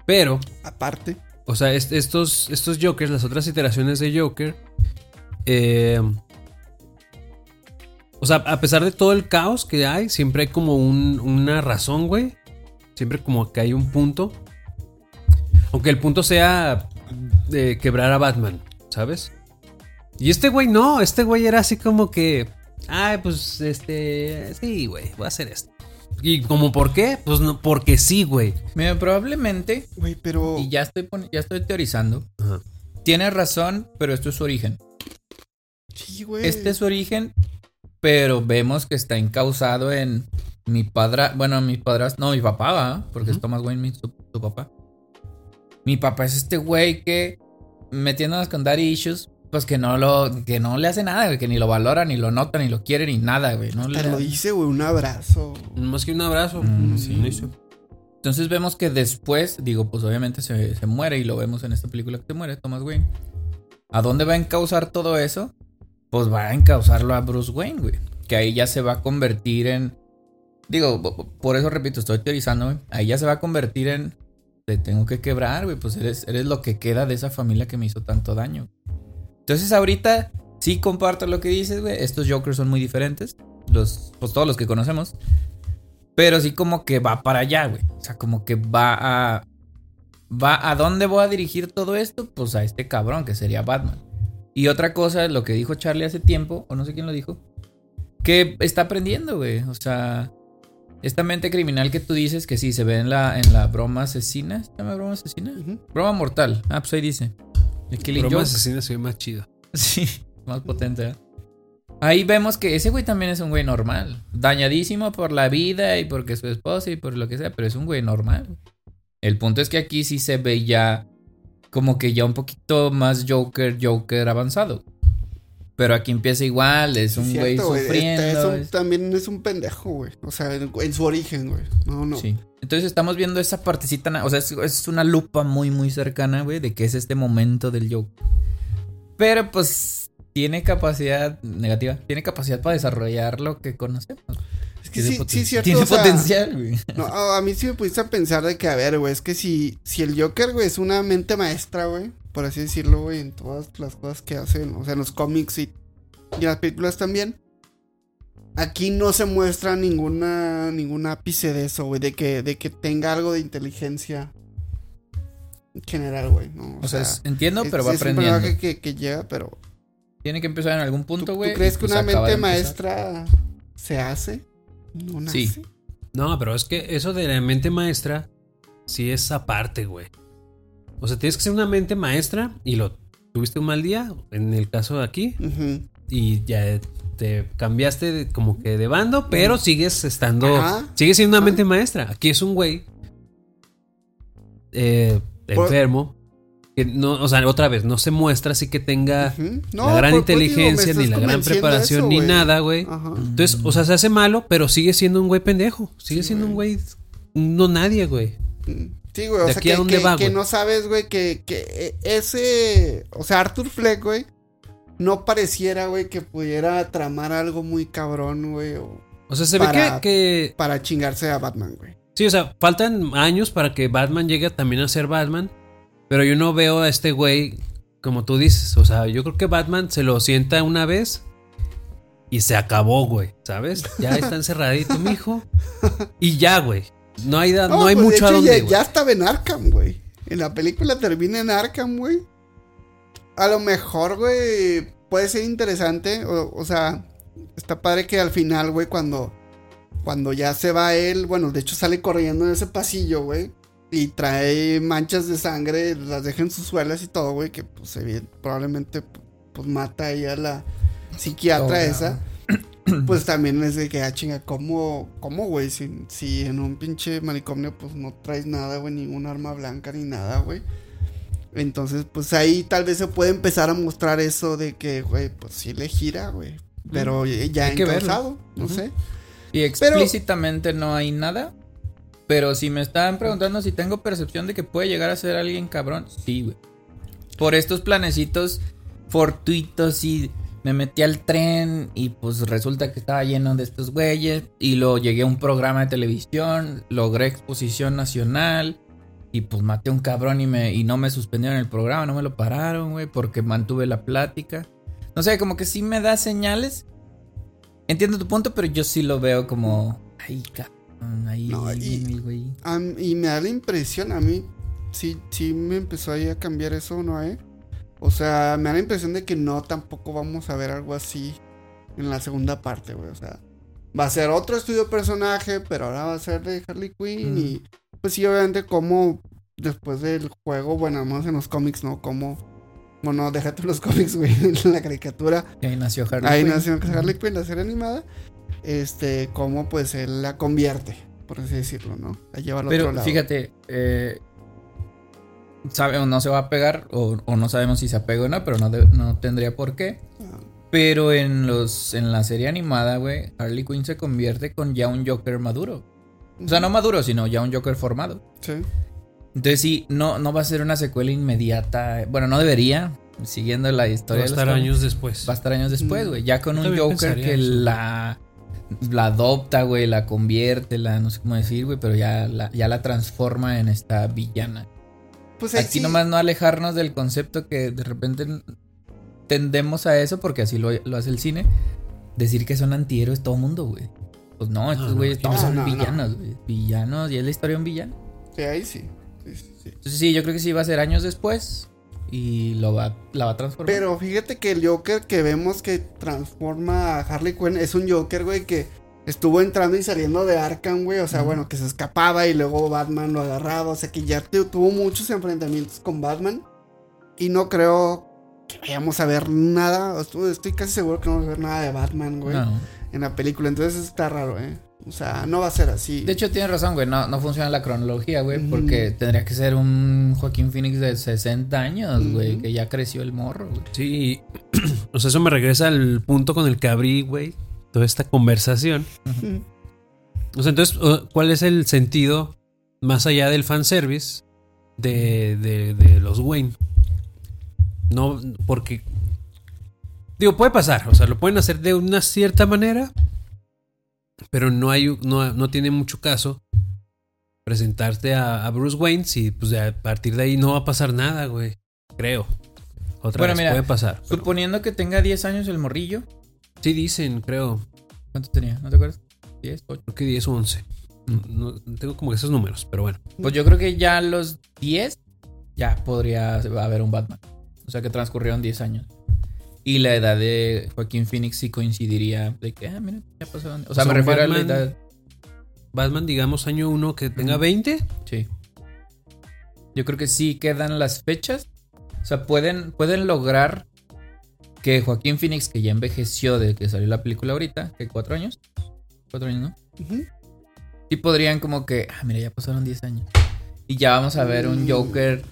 Pero, Aparte. o sea, est- estos, estos Jokers, las otras iteraciones de Joker, eh, o sea, a pesar de todo el caos que hay, siempre hay como un- una razón, güey. Siempre como que hay un punto. Aunque el punto sea de quebrar a Batman, ¿sabes? Y este güey no, este güey era así como que, ay, pues este, sí, güey, voy a hacer esto. ¿Y como por qué? Pues no, porque sí, güey. mira, probablemente, Güey, pero. y ya estoy, ya estoy teorizando, Ajá. tiene razón, pero esto es su origen. Sí, güey. Este es su origen, pero vemos que está encausado en mi padre, bueno, mi padrastro, no, mi papá, ¿va? porque es. Thomas Wayne, mi- su, su papá. Mi papá es este güey que metiéndonos con daddy issues, pues que no lo, que no le hace nada, güey, que ni lo valora, ni lo nota, ni lo quiere, ni nada, güey. No Te le- lo dice, güey, un abrazo. Más que un abrazo. Mm, sí. sí. hizo. Entonces vemos que después, digo, pues obviamente se, se muere y lo vemos en esta película que se muere, Thomas Wayne. ¿A dónde va a encauzar todo eso? Pues va a encauzarlo a Bruce Wayne, güey. Que ahí ya se va a convertir en... Digo, po- po- por eso repito, estoy teorizando, güey. Ahí ya se va a convertir en... Te tengo que quebrar, güey. Pues eres, eres lo que queda de esa familia que me hizo tanto daño. Entonces ahorita sí comparto lo que dices, güey. Estos Jokers son muy diferentes. Los, pues todos los que conocemos. Pero sí como que va para allá, güey. O sea, como que va a... Va a dónde voy a dirigir todo esto? Pues a este cabrón que sería Batman. Y otra cosa, lo que dijo Charlie hace tiempo, o no sé quién lo dijo, que está aprendiendo, güey. O sea, esta mente criminal que tú dices que sí se ve en la, en la broma asesina. ¿Se llama broma asesina? Broma mortal. Ah, pues ahí dice. The Killing Broma Joke. asesina se ve más chido. Sí, más potente. ¿eh? Ahí vemos que ese güey también es un güey normal. Dañadísimo por la vida y porque su esposa y por lo que sea, pero es un güey normal. El punto es que aquí sí se ve ya como que ya un poquito más Joker, Joker avanzado. Pero aquí empieza igual, es un güey güey. sufriendo. Este es un- es- También es un pendejo, güey. O sea, en, en su origen, güey. No, no. Sí. Entonces estamos viendo esa partecita, o sea, es, es una lupa muy, muy cercana, güey, de que es este momento del Joker. Pero pues tiene capacidad negativa, tiene capacidad para desarrollar lo que conocemos. Es que Tiene sí, sí, cierto. Tiene o sea, potencial, güey. No, a mí sí me pudiste a pensar de que, a ver, güey, es que si, si el Joker, güey, es una mente maestra, güey, por así decirlo, güey, en todas las cosas que hacen, o sea, en los cómics y, y en las películas también. Aquí no se muestra ninguna ningún ápice de eso, güey, de que, de que tenga algo de inteligencia en general, güey, ¿no? O sea, es- entiendo, es- pero va es un aprendiendo. personaje que, que llega, pero Tiene que empezar en algún ¿tú, punto, tú güey. crees que pues, una mente maestra se hace? ¿No Sí. No, pero es que eso de la mente maestra sí es aparte, güey. O sea, tienes que ser una mente maestra y lo tuviste un mal día, en el caso de aquí, y ya te cambiaste de- como que de bando, pero sigues estando, Ajá. sigues siendo una mente maestra. Aquí es un güey eh, enfermo, que no, o sea, otra vez, no se muestra así que tenga la gran por- digo, inteligencia ni la gran preparación eso, ni nada, güey. Entonces, o sea, se hace malo, pero sigue siendo un güey pendejo. Sigue Sí, siendo un güey. no nadie, güey. Sí, güey, o ¿De sea, que, que- va, que no sabes, güey, que, que eh, ese, o sea, Arthur Fleck, güey, no pareciera, güey, que pudiera tramar algo muy cabrón, güey, o O sea, se Para- ve que, que para chingarse a Batman, güey. Sí, o sea, faltan años para que Batman llegue también a ser Batman. Pero yo no veo a este güey como tú dices. O sea, yo creo que Batman se lo sienta una vez y se acabó, güey. ¿Sabes? Ya está encerradito, mijo. Y ya, güey. No hay, no, hay pues, de mucho a dónde. ya, ya estaba en Arkham, güey. En la película termina en Arkham, güey. A lo mejor, güey, puede ser interesante. O, o sea, está padre que al final, güey, cuando, cuando ya se va él, bueno, de hecho sale corriendo en ese pasillo, güey. Y trae manchas de sangre, las deja en sus suelas y todo, güey. Que pues evident- probablemente pues mata ahí a la psiquiatra esa. Pues también es de que, ah, chinga, ¿cómo, cómo, güey? Si, si en un pinche manicomio, pues no traes nada, güey, ningún arma blanca ni nada, güey. Entonces, pues ahí tal vez se puede empezar a mostrar eso de que, güey, pues sí le gira, güey. Pero ya Hay que no sé. Y explícitamente no hay nada. Pero si me estaban preguntando si tengo percepción de que puede llegar a ser alguien cabrón, sí, güey. Por estos planecitos fortuitos y me metí al tren y pues resulta que estaba lleno de estos güeyes y luego llegué a un programa de televisión, logré exposición nacional y pues maté a un cabrón y, me, y no me suspendieron el programa, no me lo pararon, güey, porque mantuve la plática. No sé, como que sí me da señales. Entiendo tu punto, pero yo sí lo veo como... Ay, cabrón, ahí No, y- el güey. A y me da la impresión, a mí, sí, sí me empezó ahí a cambiar eso, ¿no, eh? O sea, me da la impresión de que no, tampoco vamos a ver algo así en la segunda parte, güey. O sea, va a ser otro estudio personaje, pero ahora va a ser de Harley Quinn. Mm. Y pues sí, obviamente, como después del juego, bueno, menos en los cómics, ¿no? Como, bueno, déjate los cómics, güey, en la caricatura. Ahí nació Harley Ahí Quinn. nació Harley Quinn, la serie animada. Este, cómo pues él la convierte, por así decirlo, ¿no? La lleva al otro Pero lado. fíjate, eh, sabe o no se va a pegar, o, o no sabemos si se apega o no, pero no, de- no tendría por qué. Ah, Pero en los en la serie animada, güey, Harley Quinn se convierte con ya un Joker maduro. O sea, no maduro, sino ya un Joker formado. Sí. Entonces sí, no, no va a ser una secuela inmediata. Bueno, no debería, siguiendo la Va historia a de los estar años después. Va a estar años después, Mm. güey. Ya con Yo un Joker que eso. la, la adopta, güey, la convierte, la no sé cómo decir, güey, pero ya la, ya la transforma en esta villana. Pues Aquí sí- nomás no alejarnos del concepto que de repente tendemos a eso, porque así lo, lo hace el cine, decir que son antihéroes todo mundo, güey. Pues no, estos no, güeyes todos no. son No, no, no. villanos, güey. Villanos, y es la historia de un villano. Sí, ahí sí. Sí, sí, sí. Entonces sí, yo creo que sí va a ser años después y lo va, la va a transformar. Pero fíjate que el Joker que vemos que transforma a Harley Quinn es un Joker, güey, que estuvo entrando y saliendo de Arkham, güey. O sea, bueno, que se escapaba y luego Batman lo agarraba. O sea, que ya tu- tuvo muchos enfrentamientos con Batman. Y no creo que vayamos a ver nada. Estoy, estoy casi seguro que no vamos a ver nada de Batman, güey, No. en la película. Entonces está raro, ¿eh? O sea, no va a ser así. De hecho, tienes razón, güey. No, no funciona la cronología, güey. Porque tendría que ser un Joaquín Phoenix de 60 años, güey. Que ya creció el morro, güey. Sí, o sea, eso me regresa al punto con el que abrí, güey, toda esta conversación. O sea, entonces, ¿cuál es el sentido más allá del fanservice de, de, de los Wayne? No, porque Digo, puede pasar, o sea, lo pueden hacer de una cierta manera, pero no hay, no, no tiene mucho caso presentarte a, a Bruce Wayne si pues a partir de ahí no va a pasar nada, güey. Creo. Otra Bueno, vez mira, puede pasar. pero- Suponiendo que tenga 10 años el morrillo. Sí dicen, creo. ¿Cuánto tenía? ¿No te acuerdas? 10, 8. Creo que 10 o 11. No, no- tengo como esos números, pero bueno. Pues yo creo que ya a los 10 ya podría haber un Batman. O sea que transcurrieron 10 años. Y la edad de Joaquín Phoenix sí coincidiría de que, ah, mira, ya pasaron. O sea, O sea, me refiero a la edad. Batman, digamos, año 1 que tenga Ujú. 20. Sí. Yo creo que sí quedan las fechas. O sea, pueden, pueden lograr que Joaquín Phoenix, que ya envejeció de que salió la película ahorita, que cuatro años. Cuatro años, ¿no? Ujú. Sí podrían como que, ah, mira, ya pasaron 10 años. Y ya vamos a ver un Mm. Joker.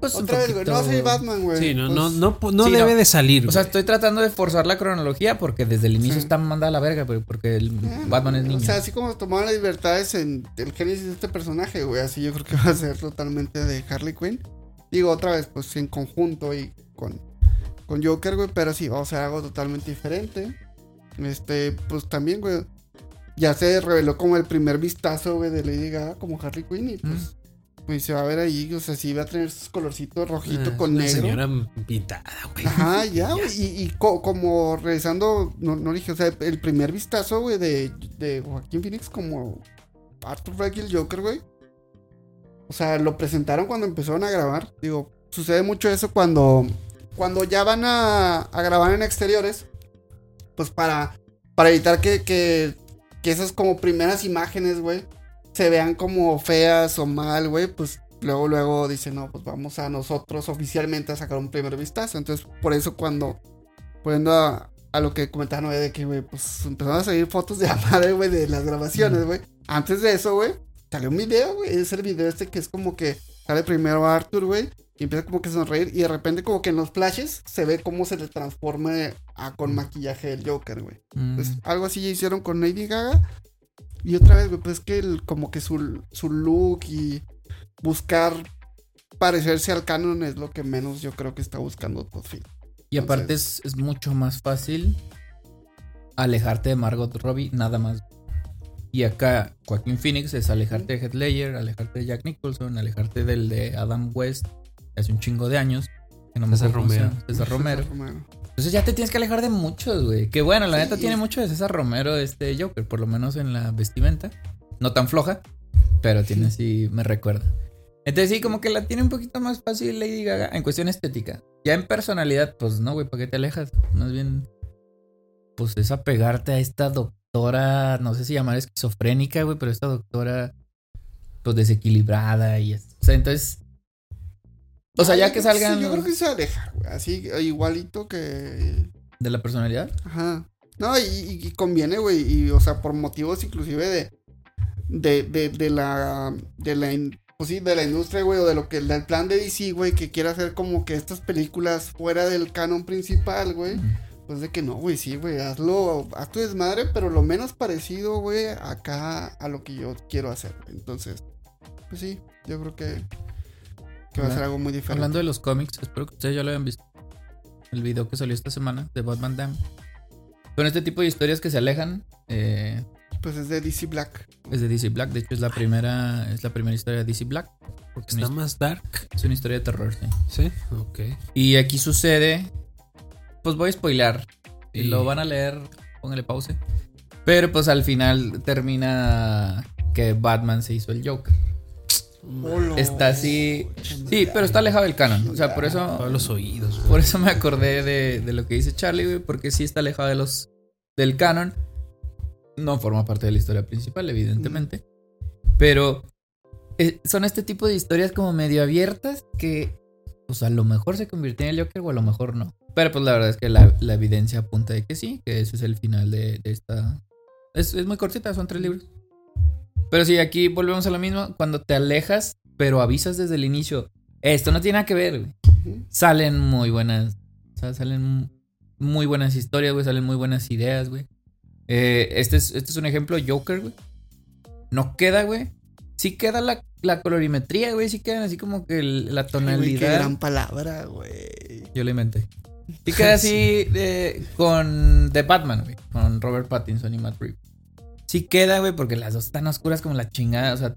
Pues Otra vez, güey. No poquito- Batman, güey. Sí, no, Pues, no, no, no Sí, debe no. de salir. O sea, estoy tratando de forzar la cronología porque desde el inicio Sí. está mandada a la verga, güey, porque el eh, Batman es niño. O sea, así como tomaron las libertades en el génesis de este personaje, güey. Así yo creo que va a ser totalmente de Harley Quinn. Digo, otra vez, pues en conjunto y con, con Joker, güey. Pero sí, va a ser algo totalmente diferente. Este, pues también, güey. Ya se reveló como el primer vistazo, güey, de Lady Gaga como Harley Quinn. Y pues, pues se va a ver ahí, o sea, sí va a tener sus colorcitos rojito Ah, con una negro. señora pintada, güey. Ajá, ya, güey. Y, y co- como regresando, no, no dije, o sea, el primer vistazo, güey, de, de Joaquín Phoenix como Arthur Fleck y el Joker, güey. O sea, lo presentaron cuando empezaron a grabar. Digo, sucede mucho eso cuando, cuando ya van a, a grabar en exteriores. Pues para, para evitar que, que, que esas como primeras imágenes, güey, se vean como feas o mal, güey, pues luego, luego dicen, no, pues vamos a nosotros oficialmente a sacar un primer vistazo. Entonces, por eso cuando, poniendo a, a lo que comentaban, güey, de que, güey, pues empezaron a salir fotos de la madre, güey, de las grabaciones, güey. Antes de eso, güey, salió un video, güey, es el video este que es como que sale primero Arthur, güey, y empieza como que a sonreír, y de repente como que en los flashes se ve cómo se le transforma a, con maquillaje el Joker, güey. Mm. Pues algo así ya hicieron con Lady Gaga. Y otra vez, güey, pues es que el- como que su, su look y buscar parecerse al canon es lo que menos yo creo que está buscando Todd Field. y aparte es, es mucho más fácil alejarte de Margot Robbie, nada más. Y acá Joaquín Phoenix es alejarte de Heath Ledger, alejarte de Jack Nicholson, alejarte del de Adam West hace un chingo de años. Que no César Romero. llama, César Romero. César Romero. Entonces ya te tienes que alejar de muchos, güey. Que bueno, la Sí. neta tiene mucho de César Romero este Joker, por lo menos en la vestimenta. No tan floja, pero tiene así, me recuerda. Entonces sí, como que la tiene un poquito más fácil Lady Gaga en cuestión estética. Ya en personalidad, pues no, güey, ¿para qué te alejas? Más bien, pues es apegarte a esta doctora, no sé si llamar esquizofrénica, güey, pero esta doctora, pues desequilibrada y... es- O sea, entonces... O sea, ya que salgan Sí, yo creo que se aleja, güey. Así, igualito que. de la personalidad. Ajá. No, y, conviene, güey. Y, o sea, por motivos inclusive de. De, de, de la. De la. Pues sí, de la industria, güey, o de lo que. Del plan de DC, güey, que quiere hacer como que estas películas fuera del canon principal, güey. Pues de que no, güey, sí, güey, hazlo, haz tu desmadre, pero lo menos parecido, güey, acá a lo que yo quiero hacer. Entonces, pues sí, yo creo que, que va a ser algo muy diferente. Hablando de los cómics, espero que ustedes ya lo hayan visto. El video que salió esta semana de Batman Dam. Con este tipo de historias que se alejan, eh, Pues es de DC Black. es de DC Black. De hecho, es la primera, es la primera historia de DC Black. Porque es Está más dark. es una historia de terror, sí. Sí, ok. Y aquí sucede. Pues voy a spoilar. Si Y- lo van a leer, póngale pause. Pero pues al final termina que Batman se hizo el Joker. Olo. Está así. Sí, pero está alejado del canon. O sea, por eso. Todos los oídos, güey. Por eso me acordé de, de lo que dice Charlie, güey, porque sí está alejado de los del canon. No forma parte de la historia principal, evidentemente. Pero eh, son este tipo de historias como medio abiertas que, pues a lo mejor se convirtió en el Joker o a lo mejor no. Pero pues la verdad es que la, la evidencia apunta de que sí, que ese es el final de, de esta... Es, es muy cortita, son tres libros. Pero sí, aquí volvemos a lo mismo. Cuando te alejas, pero avisas desde el inicio, esto no tiene nada que ver, güey salen muy buenas. O sea, salen muy buenas historias, güey. Salen muy buenas ideas, güey. Eh, este, es, este es un ejemplo, Joker, güey. No queda, güey. Sí queda la, la colorimetría, güey. Sí quedan así como que el- la Ay, güey, tonalidad. qué gran palabra, güey. Yo la inventé. Y queda así de- con The Batman, güey. Con Robert Pattinson y Matt Reeves. Sí queda, güey, porque las dos están oscuras como la chingada. O sea,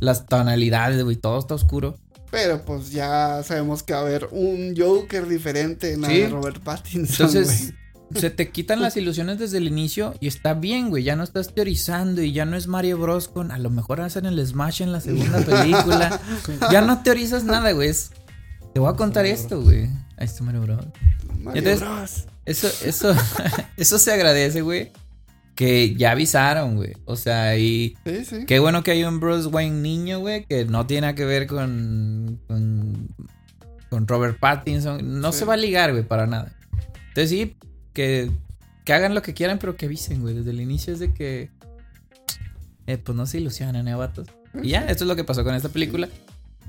las tonalidades, güey, todo está oscuro. Pero pues ya sabemos que va a haber un Joker diferente en la Sí. de Robert Pattinson. Entonces, se te quitan las ilusiones desde el inicio y está bien, güey. Ya no estás teorizando y ya no es Mario Bros. con a lo mejor hacen el Smash en la segunda película. ya no teorizas nada, güey. Te voy a contar esto, güey. Ahí está Mario Bros. Mario entonces- Bros. Eso, eso, eso se agradece, güey. Que ya avisaron, güey. O sea, y Sí, sí. qué bueno que hay un Bruce Wayne niño, güey, que no tiene nada que ver con, con, con Robert Pattinson. No Sí. se va a ligar, güey, para nada. Entonces sí, que, que hagan lo que quieran, pero que avisen, güey. Desde el inicio es de que, eh, pues no se ilusionen, eh, vatos. Y ya, esto es lo que pasó con esta película.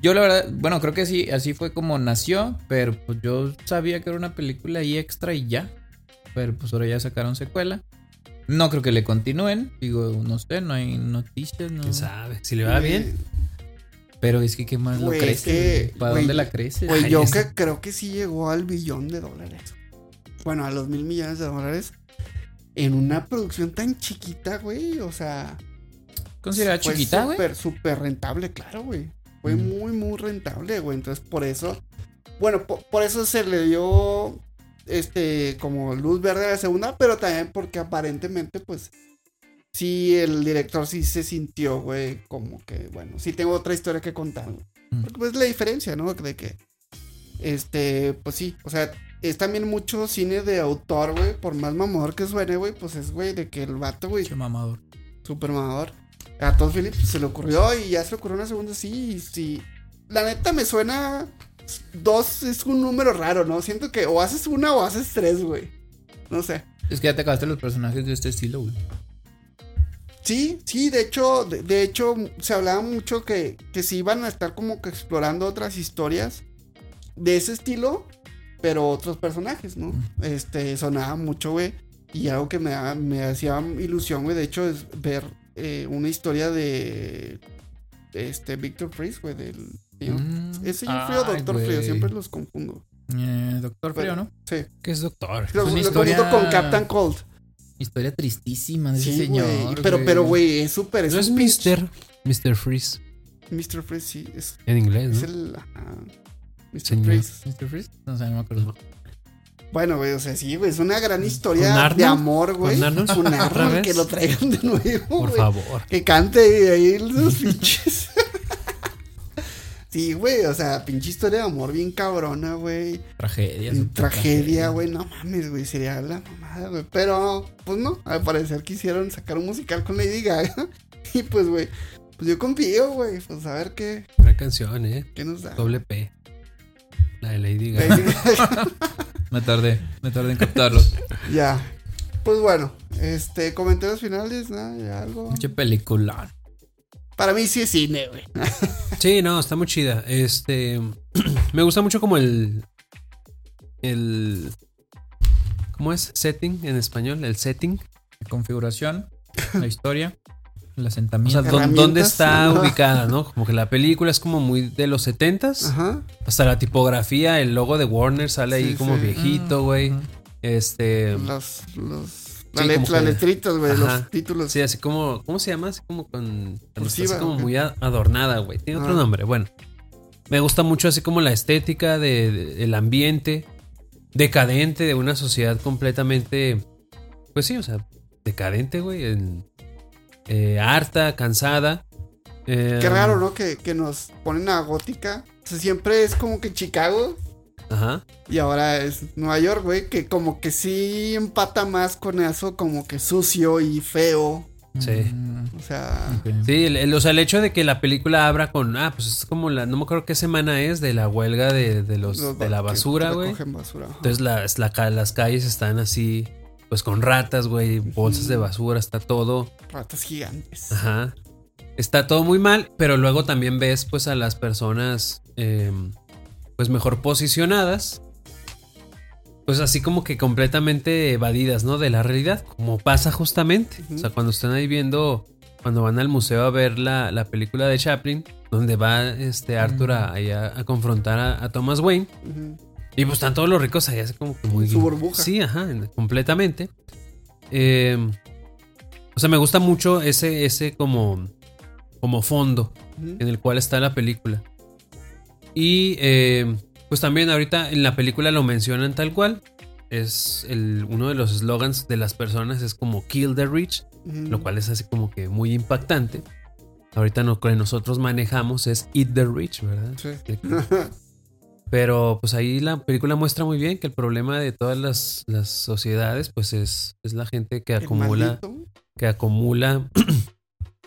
Yo la verdad, bueno, creo que sí, así fue como nació, pero pues yo sabía que era una película ahí extra y ya. Pero pues ahora ya sacaron secuela. No creo que le continúen, digo, no sé, no hay noticias, no. ¿Quién sabe? Si le va bien. Pero es que qué más lo crece, es que, güey? ¿Para güey, dónde la crece? Güey, Ay, yo que creo que sí llegó al billón de dólares. Bueno, a los mil millones de dólares. En una producción tan chiquita, güey. O sea. Considerada fue chiquita, güey. Súper, súper rentable, claro, güey. Fue Mm. muy, muy rentable, güey. Entonces, por eso. Bueno, po- por, eso se le dio. Este, como luz verde a la segunda, pero también porque aparentemente, pues. Sí, el director sí se sintió, güey, como que, bueno, sí tengo otra historia que contar. Mm. Porque pues la diferencia, ¿no? De que, este, pues sí, o sea, es también mucho cine de autor, güey, por más mamador que suene, güey, pues es, güey, de que el vato, güey, Qué mamador. super mamador. A Todd Phillips se le ocurrió y ya se le ocurrió una segunda, sí, y sí. La neta me suena, dos es un número raro, ¿no? Siento que o haces una o haces tres, güey. No sé. Es que ya te acabaste los personajes de este estilo, güey. Sí, sí, de hecho, de, de hecho, se hablaba mucho que, que se iban a estar como que explorando otras historias de ese estilo, pero otros personajes, ¿no? Este, sonaba mucho, güey. Y algo que me, me hacía ilusión, güey, de hecho, es ver eh, una historia de este Victor Freeze, güey, del... Mm. ¿Es señor Frío o Ay, Doctor güey. Frío? Siempre los confundo. Eh, Doctor Frío, ¿no? Sí. ¿Qué es doctor? Lo, una lo historia- confundo con Captain Cold. Historia tristísima de ese Sí, señor. Pero, pero, güey, es súper... Es No es Mr. Mr. Freeze. Mr. Freeze, sí. Es, En inglés, es ¿no? el... Mr. Señor. Freeze. ¿Mr. Freeze? No sé, no me acuerdo. Bueno, güey, o sea, sí, güey, es una gran historia de amor, güey. Que lo traigan de nuevo, Por favor. Que cante ahí los pinches. Sí, güey, o sea, pinche historia de amor bien cabrona, güey. Tragedia. Tragedia, güey, no mames, güey, sería la mamada, güey. Pero, pues no, al parecer quisieron sacar un musical con Lady Gaga. y pues, güey, pues yo confío, güey, pues a ver qué, Gran canción, ¿eh? qué nos da. Doble P. La de Lady Gaga. Lady Gaga. Me tardé, me tardé en captarlo. ya. Pues bueno, este, comentarios finales, nada, ya algo. Pinche película. Para mí sí es cine, güey. Sí, no, está muy chida. Este. me gusta mucho como el. El. ¿Cómo es? Setting en español. El setting. La configuración, la historia, el O asentamiento. sea, ¿dó- ¿dónde está ubicada, no? Como que la película es como muy de los 70s. Ajá. Hasta la tipografía, el logo de Warner sale ahí como sí. viejito, güey. Ujú. Este. Los, los, Sí, la let- letritas, güey, los títulos. Sí, así como. ¿Cómo se llama? Así como con. Cursiva, así como muy adornada, güey. Tiene otro Ah. nombre. Bueno. Me gusta mucho así como la estética de, de- el ambiente decadente de una sociedad completamente. Pues sí, o sea, decadente, güey. en- eh, harta, cansada. Eh, Qué raro, ¿no? Que, que nos ponen a gótica. O sea, siempre es como que Chicago Ajá. y ahora es Nueva York, güey. Que como que sí empata más con eso, como que sucio y feo. Sí. O sea. Sí, el, el- o sea, el hecho de que la película abra con. Ah, pues es como la. No me acuerdo qué semana es de la huelga de, de los, los de la basura, güey. Entonces las, la las calles están así, pues con ratas, güey, bolsas de basura, está todo. Ratas gigantes. Ajá. Está todo muy mal, pero luego también ves pues a las personas eh, pues mejor posicionadas. Pues así como que completamente evadidas, ¿no? De la realidad, como pasa justamente. O sea, cuando están ahí viendo, cuando van al museo a ver la, la película de Chaplin, donde va este Arthur a, ahí a- a confrontar a, a Thomas Wayne. Y pues están todos los ricos ahí, así como que muy. Su burbuja. Sí, ajá, completamente. Eh, o sea, me gusta mucho ese, ese como, como fondo en el cual está la película. Y eh, pues también ahorita en la película lo mencionan tal cual. Es el, uno de los slogans de las personas es como Kill the Rich, lo cual es así como que muy impactante. Ahorita lo que nosotros manejamos es Eat the Rich, ¿verdad? Sí. Pero pues ahí la película muestra muy bien que el problema de todas las, las sociedades pues es, es la gente que acumula, maldito. que acumula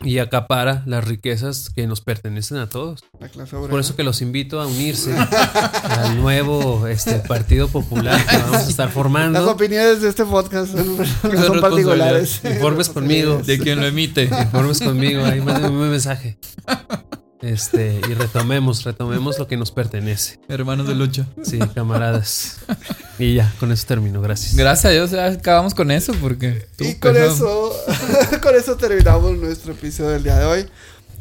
y acapara las riquezas que nos pertenecen a todos. La clase obrera. Por eso que los invito a unirse al nuevo este, Partido Popular que vamos a estar Las formando. opiniones de este podcast son, no son particulares. Informes conmigo. De quien lo emite. Informes conmigo, ahí mándenme un mensaje. Este, y retomemos, retomemos lo que nos pertenece. Hermanos de lucha. Sí, camaradas. Y ya, con eso termino, gracias. Gracias a Dios ya acabamos con eso porque... tú, Y con eso, con eso terminamos nuestro episodio del día de hoy.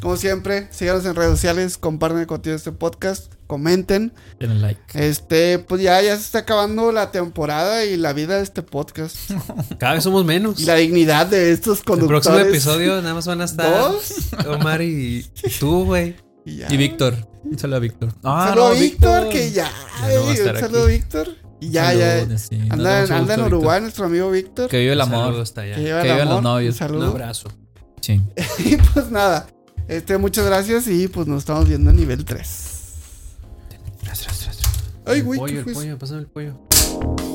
Como siempre, síganos en redes sociales, compartan el contenido de este podcast, comenten. Denle like. Este, pues ya, ya se está acabando la temporada y la vida de este podcast. Cada vez somos menos. Y la dignidad de estos El conductores. próximo episodio nada más van a estar Dos. Omar y tú, güey. Y, Víctor. Un saludo a Víctor. Un saludo a Víctor, que ya. Ya no a un saludo a aquí. Víctor. Y ya, ya. Sí. Anda, un anda en Uruguay nuestro amigo Víctor. Que vive el Un amor. hasta allá. Que el vivan los novios. Un Un saludo. abrazo. Sí. Y pues nada. Este, muchas gracias y pues nos estamos viendo en nivel 3. Ay, el güey, pollo, ¿qué el fue pollo, pásame el pollo.